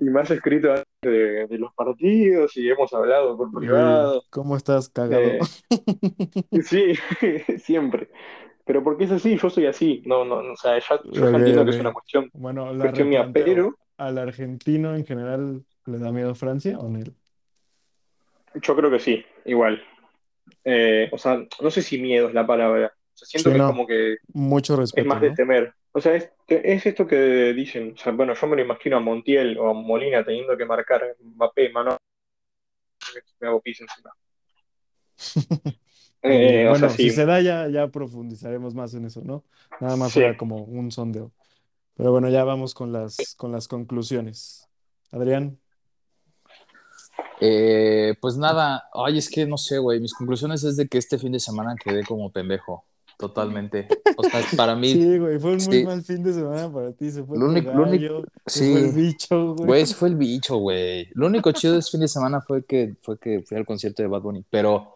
y me has escrito antes de, de los partidos y hemos hablado por privado. ¿cómo estás cagado? Eh, sí, siempre. Pero porque es así, yo soy así. No, no, no, o sea, ya- yo entiendo que es una cuestión, Bueno, la cuestión mía, pero ¿Al argentino en general le da miedo Francia o no? yo creo que sí, igual. Eh, o sea, no sé si miedo es la palabra. O sea, siento Sí, que es no. como que Mucho es respeto, más de ¿no? temer. O sea, es, es esto que dicen. O sea, bueno, yo me lo imagino a Montiel o a Molina teniendo que marcar Mbappé, mano, me hago pis encima. Eh, o sea, Bueno, si sí, se da ya, ya profundizaremos más en eso, ¿no? Nada más sí. era como un sondeo. Pero bueno, ya vamos con las, con las conclusiones. Adrián, Eh, pues nada, ay, es que no sé, güey. Mis conclusiones es de que este fin de semana quedé como pendejo, totalmente. O sea, para mí, sí, güey, fue un muy sí, mal fin de semana para ti. Se fue lo tu único, lo único, gallo, se fue el sí, bicho, güey. güey, fue el bicho, güey. Lo único chido de este fin de semana fue que, fue que fui al concierto de Bad Bunny, pero,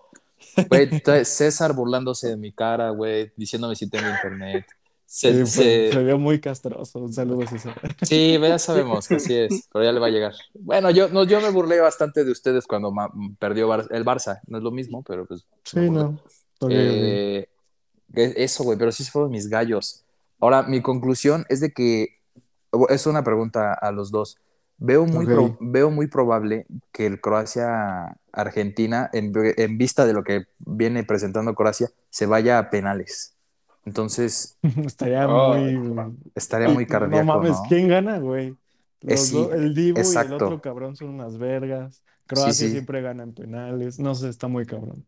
güey, César burlándose de mi cara, güey, diciéndome si tengo internet. Se, Sí, fue, se se, vio muy castroso. Un saludo, César. Sí, ya sabemos que así es, pero ya le va a llegar. Bueno, yo, no, yo me burlé bastante de ustedes cuando perdió Bar- el Barça. No es lo mismo, pero pues Sí, no. Eh, e- eso, güey, pero sí fueron mis gallos. Ahora, mi conclusión es de que, es una pregunta a los dos. Veo muy, pro- veo muy probable que el Croacia-Argentina, en, en vista de lo que viene presentando Croacia, se vaya a penales. Entonces, Estaría Ay, muy. estaría muy No cardíaco, mames, ¿no? ¿quién gana, güey? Es Los sí, dos, el Dibu y el otro cabrón son unas vergas. Sí, Croacia sí. siempre gana en penales. No sé, está muy cabrón.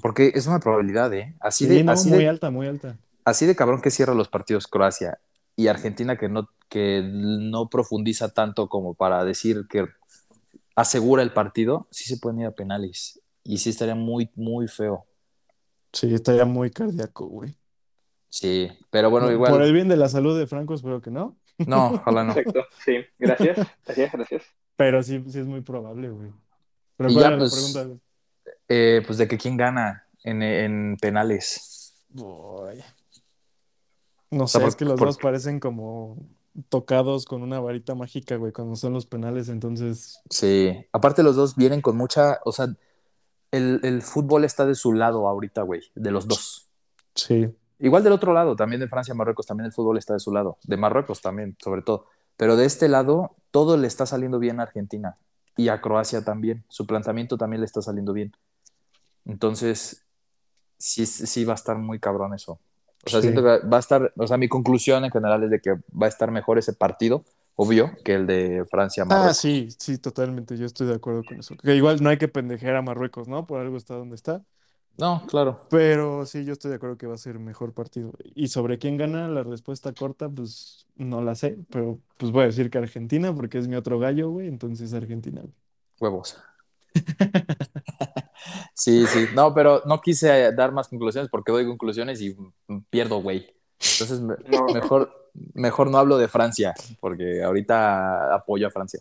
Porque es una probabilidad, ¿eh? Así Sí, de, no, así muy de, alta, muy alta. así de cabrón que cierra los partidos Croacia y Argentina que no, que no profundiza tanto como para decir que asegura el partido, sí se pueden ir a penales. Y sí estaría muy, muy feo. Sí, estaría muy cardíaco, güey. Sí, pero bueno, No, por igual, el bien de la salud de Franco, espero que no. no, ojalá no. exacto, sí. Gracias, gracias, gracias. Pero sí, sí es muy probable, güey. Pero Y ¿cuál ya, era la pues, pregunta? eh, pues de que quién gana en, en penales. No O sea, sé, es que los por- dos parecen como tocados con una varita mágica, güey, cuando son los penales, entonces, sí. Aparte los dos vienen con mucha, o sea, el, el fútbol está de su lado ahorita, güey, de los dos. sí. Igual del otro lado, también de Francia, Marruecos, también el fútbol está de su lado. De Marruecos también, sobre todo. Pero de este lado, todo le está saliendo bien a Argentina. y a Croacia también. Su planteamiento también le está saliendo bien. Entonces, sí, sí va a estar muy cabrón eso. O sea, Sí. siento que va a estar, o sea, mi conclusión en general es de que va a estar mejor ese partido, obvio, que el de Ah, Francia-Marruecos. sí, sí, totalmente. Yo estoy de acuerdo con eso. Que igual no hay que pendejear a Marruecos, ¿no? Por algo está donde está. No, claro. Pero sí, yo estoy de acuerdo que va a ser mejor partido. Y sobre quién gana, la respuesta corta, pues no la sé. Pero pues voy a decir que Argentina, porque es mi otro gallo, güey. Entonces Argentina. güey. Huevos. Sí, sí. No, pero no quise dar más conclusiones porque doy conclusiones y pierdo, güey. Entonces, me- No. mejor, mejor no hablo de Francia, porque ahorita apoyo a Francia.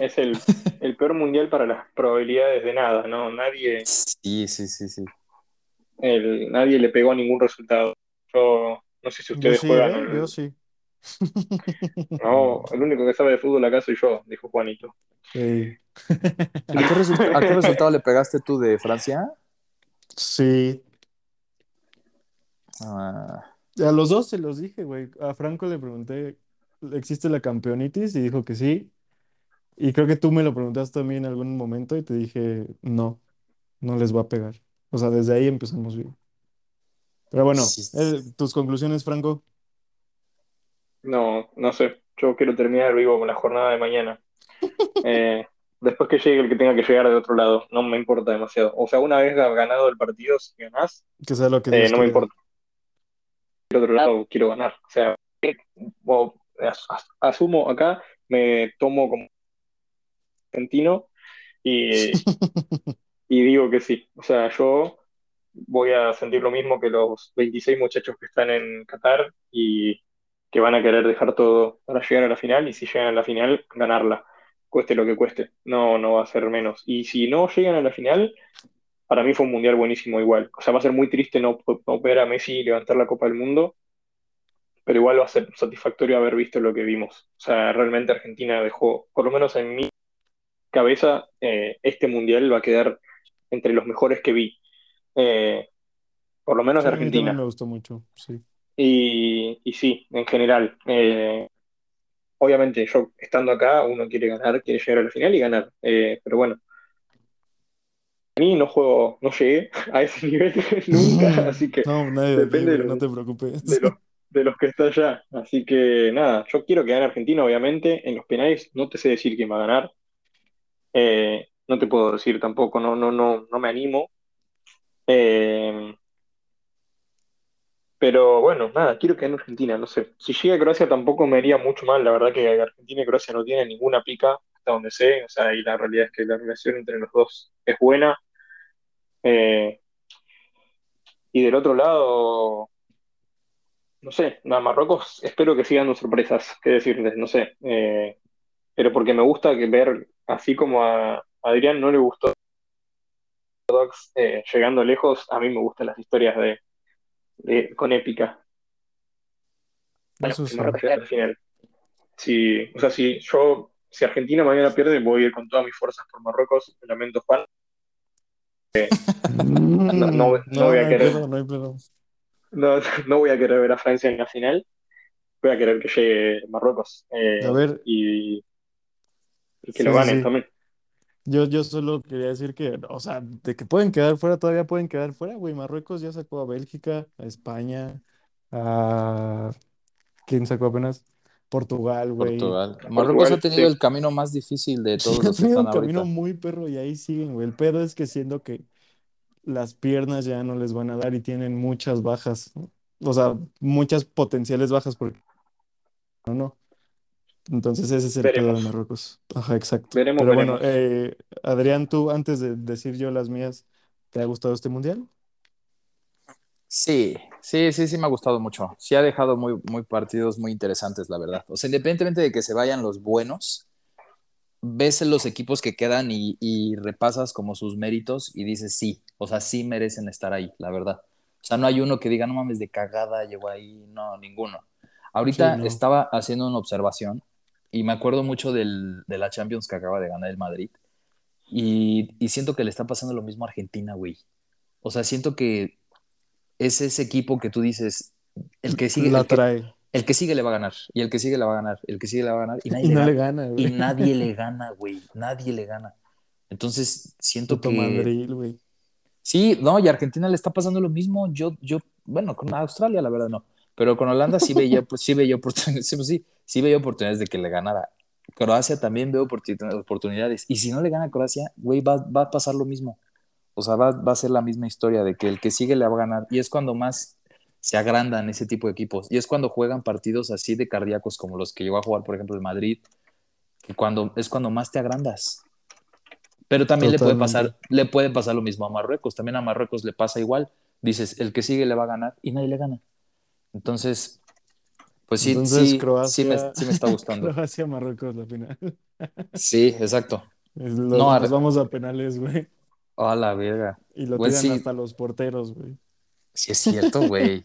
Es el, el peor mundial para las probabilidades de nada, ¿no? Nadie, Sí, sí, sí, sí. el- nadie le pegó ningún resultado. Yo no sé si Yo ustedes sí, juegan. ¿eh? Yo sí. No, el único que sabe de fútbol acá soy yo, dijo Juanito. Sí. ¿A qué, resu- a qué resultado le pegaste tú de Francia? Sí. Ah, A los dos se los dije, güey. A Franco le pregunté, ¿existe la campeonitis? Y dijo que sí. Y creo que tú me lo preguntaste a mí en algún momento y te dije, no, no les va a pegar. O sea, desde ahí empezamos bien. Pero bueno, Sí. eh, tus conclusiones, Franco. No, no sé. Yo quiero terminar vivo con la jornada de mañana. Eh, después que llegue el que tenga que llegar de otro lado, no me importa demasiado. O sea, una vez ganado el partido, si ganás, Que sea lo que eh, Dios no me quiera. importa. Del otro lado quiero ganar. O sea, o- as- as- asumo acá, me tomo como argentino y, y digo que sí. O sea, yo voy a sentir lo mismo que los 26 muchachos que están en Qatar y que van a querer dejar todo para llegar a la final y si llegan a la final, ganarla, cueste lo que cueste. No, no va a ser menos. Y si no llegan a la final, para mí fue un mundial buenísimo igual. O sea, va a ser muy triste no, no ver a Messi levantar la Copa del Mundo, pero igual va a ser satisfactorio haber visto lo que vimos. O sea, realmente Argentina dejó, por lo menos en mi cabeza, eh, este mundial va a quedar entre los mejores que vi. Eh, por lo menos Sí, de a mí Argentina. me gustó mucho, sí. Y, y sí, en general. eh, obviamente, yo estando acá, uno quiere ganar, quiere llegar a la final y ganar. Pero bueno, a mí no juego, no llegué a ese nivel nunca, así que No, nadie depende no los, te preocupes. de los, de los que están allá. Así que nada, yo quiero que gane Argentina, obviamente. En los penales no te sé decir quién va a ganar. Eh, no te puedo decir tampoco, no, no, no, no me animo. Eh, pero bueno, nada, quiero que gane Argentina, no sé. Si llega Croacia tampoco me haría mucho mal, la verdad que Argentina y Croacia no tienen ninguna pica, hasta donde sé, o sea, y la realidad es que la relación entre los dos es buena. Eh, y del otro lado, no sé, nada, Marruecos espero que sigan dando sorpresas, qué decirles, no sé. Pero porque me gusta que ver, así como a Adrián no le gustó eh, llegando lejos, a mí me gustan las historias de, de- con épica. Eso sí. Al final. Si, o sea, si yo, si Argentina mañana pierde, voy a ir con todas mis fuerzas por Marruecos, lamento, Juan. No, no voy- no no, voy a hay querer. pedo, no hay pedo. No, no voy a querer ver a Francia en la final, voy a querer que llegue Marruecos eh, A ver, y, y que sí, lo sí, ganen sí. también. Yo, yo solo quería decir que, o sea, de que pueden quedar fuera, todavía pueden quedar fuera, güey. Marruecos ya sacó a Bélgica, a España, a... ¿Quién sacó apenas? Portugal, güey. Portugal. Marruecos Portugal, ha tenido sí. el camino más difícil de Sí, todos ha los que tenido están un camino ahorita. muy perro y ahí siguen, güey. El pedo es que siento que las piernas ya no les van a dar y tienen muchas bajas. O sea, muchas potenciales bajas porque no, no. Entonces ese es el pedo de Veremos, Marruecos. Ajá, exacto. veremos, Pero bueno, veremos. eh, Adrián, tú antes de decir yo las mías, ¿te ha gustado este mundial? Sí, sí, sí, sí me ha gustado mucho. Sí ha dejado muy, muy partidos muy interesantes, la verdad. O sea, independientemente de que se vayan los buenos, ves los equipos que quedan y, y repasas como sus méritos y dices sí, o sea, sí merecen estar ahí, la verdad. O sea, no hay uno que diga, no mames, de cagada llegó ahí, no, ninguno. Sí, Ahorita no. estaba haciendo una observación y me acuerdo mucho del, de la Champions que acaba de ganar el Madrid y, y siento que le está pasando lo mismo a Argentina, güey. O sea, siento que es ese equipo que tú dices, el que sigue, La el que, trae. el que sigue le va a ganar, y el que sigue le va a ganar, el que sigue le va a ganar, y nadie Y le no gana. le gana, y güey. nadie le gana, güey, nadie le gana. Entonces, siento Puto que... Madrid, güey. Sí, no, y a Argentina le está pasando lo mismo. Yo, yo, bueno, con Australia la verdad no, pero con Holanda sí veía, pues sí veía oportunidades, sí, pues, sí, sí veía oportunidades de que le ganara. Croacia también veo oportun- oportunidades. Y si no le gana a Croacia, güey, va, va a pasar lo mismo. O sea, va, va a ser la misma historia de que el que sigue le va a ganar. Y es cuando más se agrandan ese tipo de equipos. Y es cuando juegan partidos así de cardíacos como los que llegó a jugar, por ejemplo, el Madrid, que cuando, es cuando más te agrandas. Pero también le puede pasar, le puede pasar lo mismo a Marruecos. También a Marruecos le pasa igual. Dices, el que sigue le va a ganar y nadie le gana. Entonces, pues sí, Entonces, sí, Croacia. sí, me, sí me está gustando. Croacia, Marruecos, la final. Sí, exacto. No, nos vamos a penales, güey. A la verga. Y lo tiran sí. hasta los porteros, güey. Sí, es cierto, güey.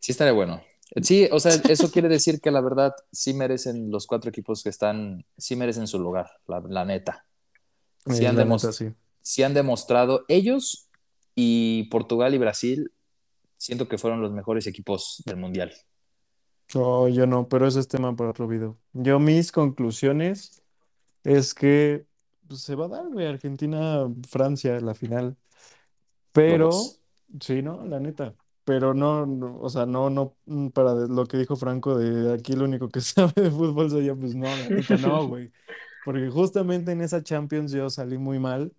Sí, estaría bueno. Sí, o sea, eso quiere decir que la verdad sí merecen los cuatro equipos que están, sí merecen su lugar, la, la neta. Sí han, la neta, sí. sí han demostrado ellos y Portugal y Brasil, siento que fueron los mejores equipos del mundial. Oh, yo no, pero ese es tema para otro video. Yo mis conclusiones es que pues, se va a dar, güey, Argentina-Francia, la final. Pero, Vamos. sí, ¿no? La neta. Pero no, no, o sea, no, no, mm, para de- lo que dijo Franco de aquí lo único que sabe de fútbol soy yo, pues no, la neta no, güey. Porque justamente en esa Champions yo salí muy mal,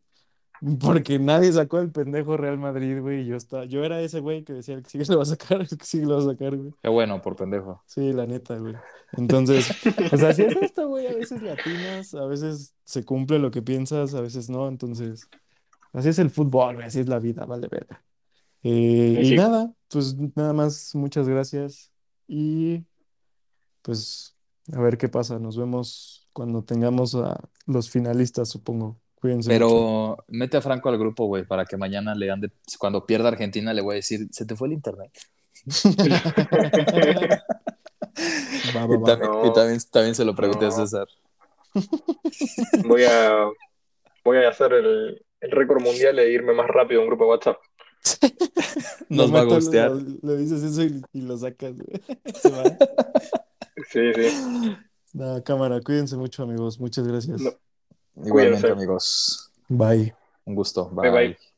porque nadie sacó el pendejo Real Madrid, güey, y yo estaba, yo era ese güey que decía, el que sigue lo va a sacar, el que sigue lo va a sacar, güey. Qué bueno, por pendejo. Sí, la neta, güey. Entonces, pues así es esto, güey. A veces latinas, a veces se cumple lo que piensas, a veces no. Entonces, así es el fútbol, güey. Así es la vida, vale verga. Eh, Sí, y sí. nada, pues nada más, muchas gracias. Y pues a ver qué pasa. Nos vemos cuando tengamos a los finalistas, supongo. Cuídense mucho. Pero mete a Franco al grupo, güey, para que mañana le ande, cuando pierda Argentina, le voy a decir, se te fue el internet. Va, va, Y va. también, No. y también, también se lo pregunté a. César. Voy a, voy a hacer el, el récord mundial de irme más rápido a un grupo de WhatsApp. Nos va a gustear. lo- Le dices eso y, y lo sacas, güey. Se va. Sí, sí. No, cámara, cuídense mucho, amigos. Muchas gracias. No. Igualmente, Cuídense. amigos. Bye. Un gusto. Bye, Bye. bye.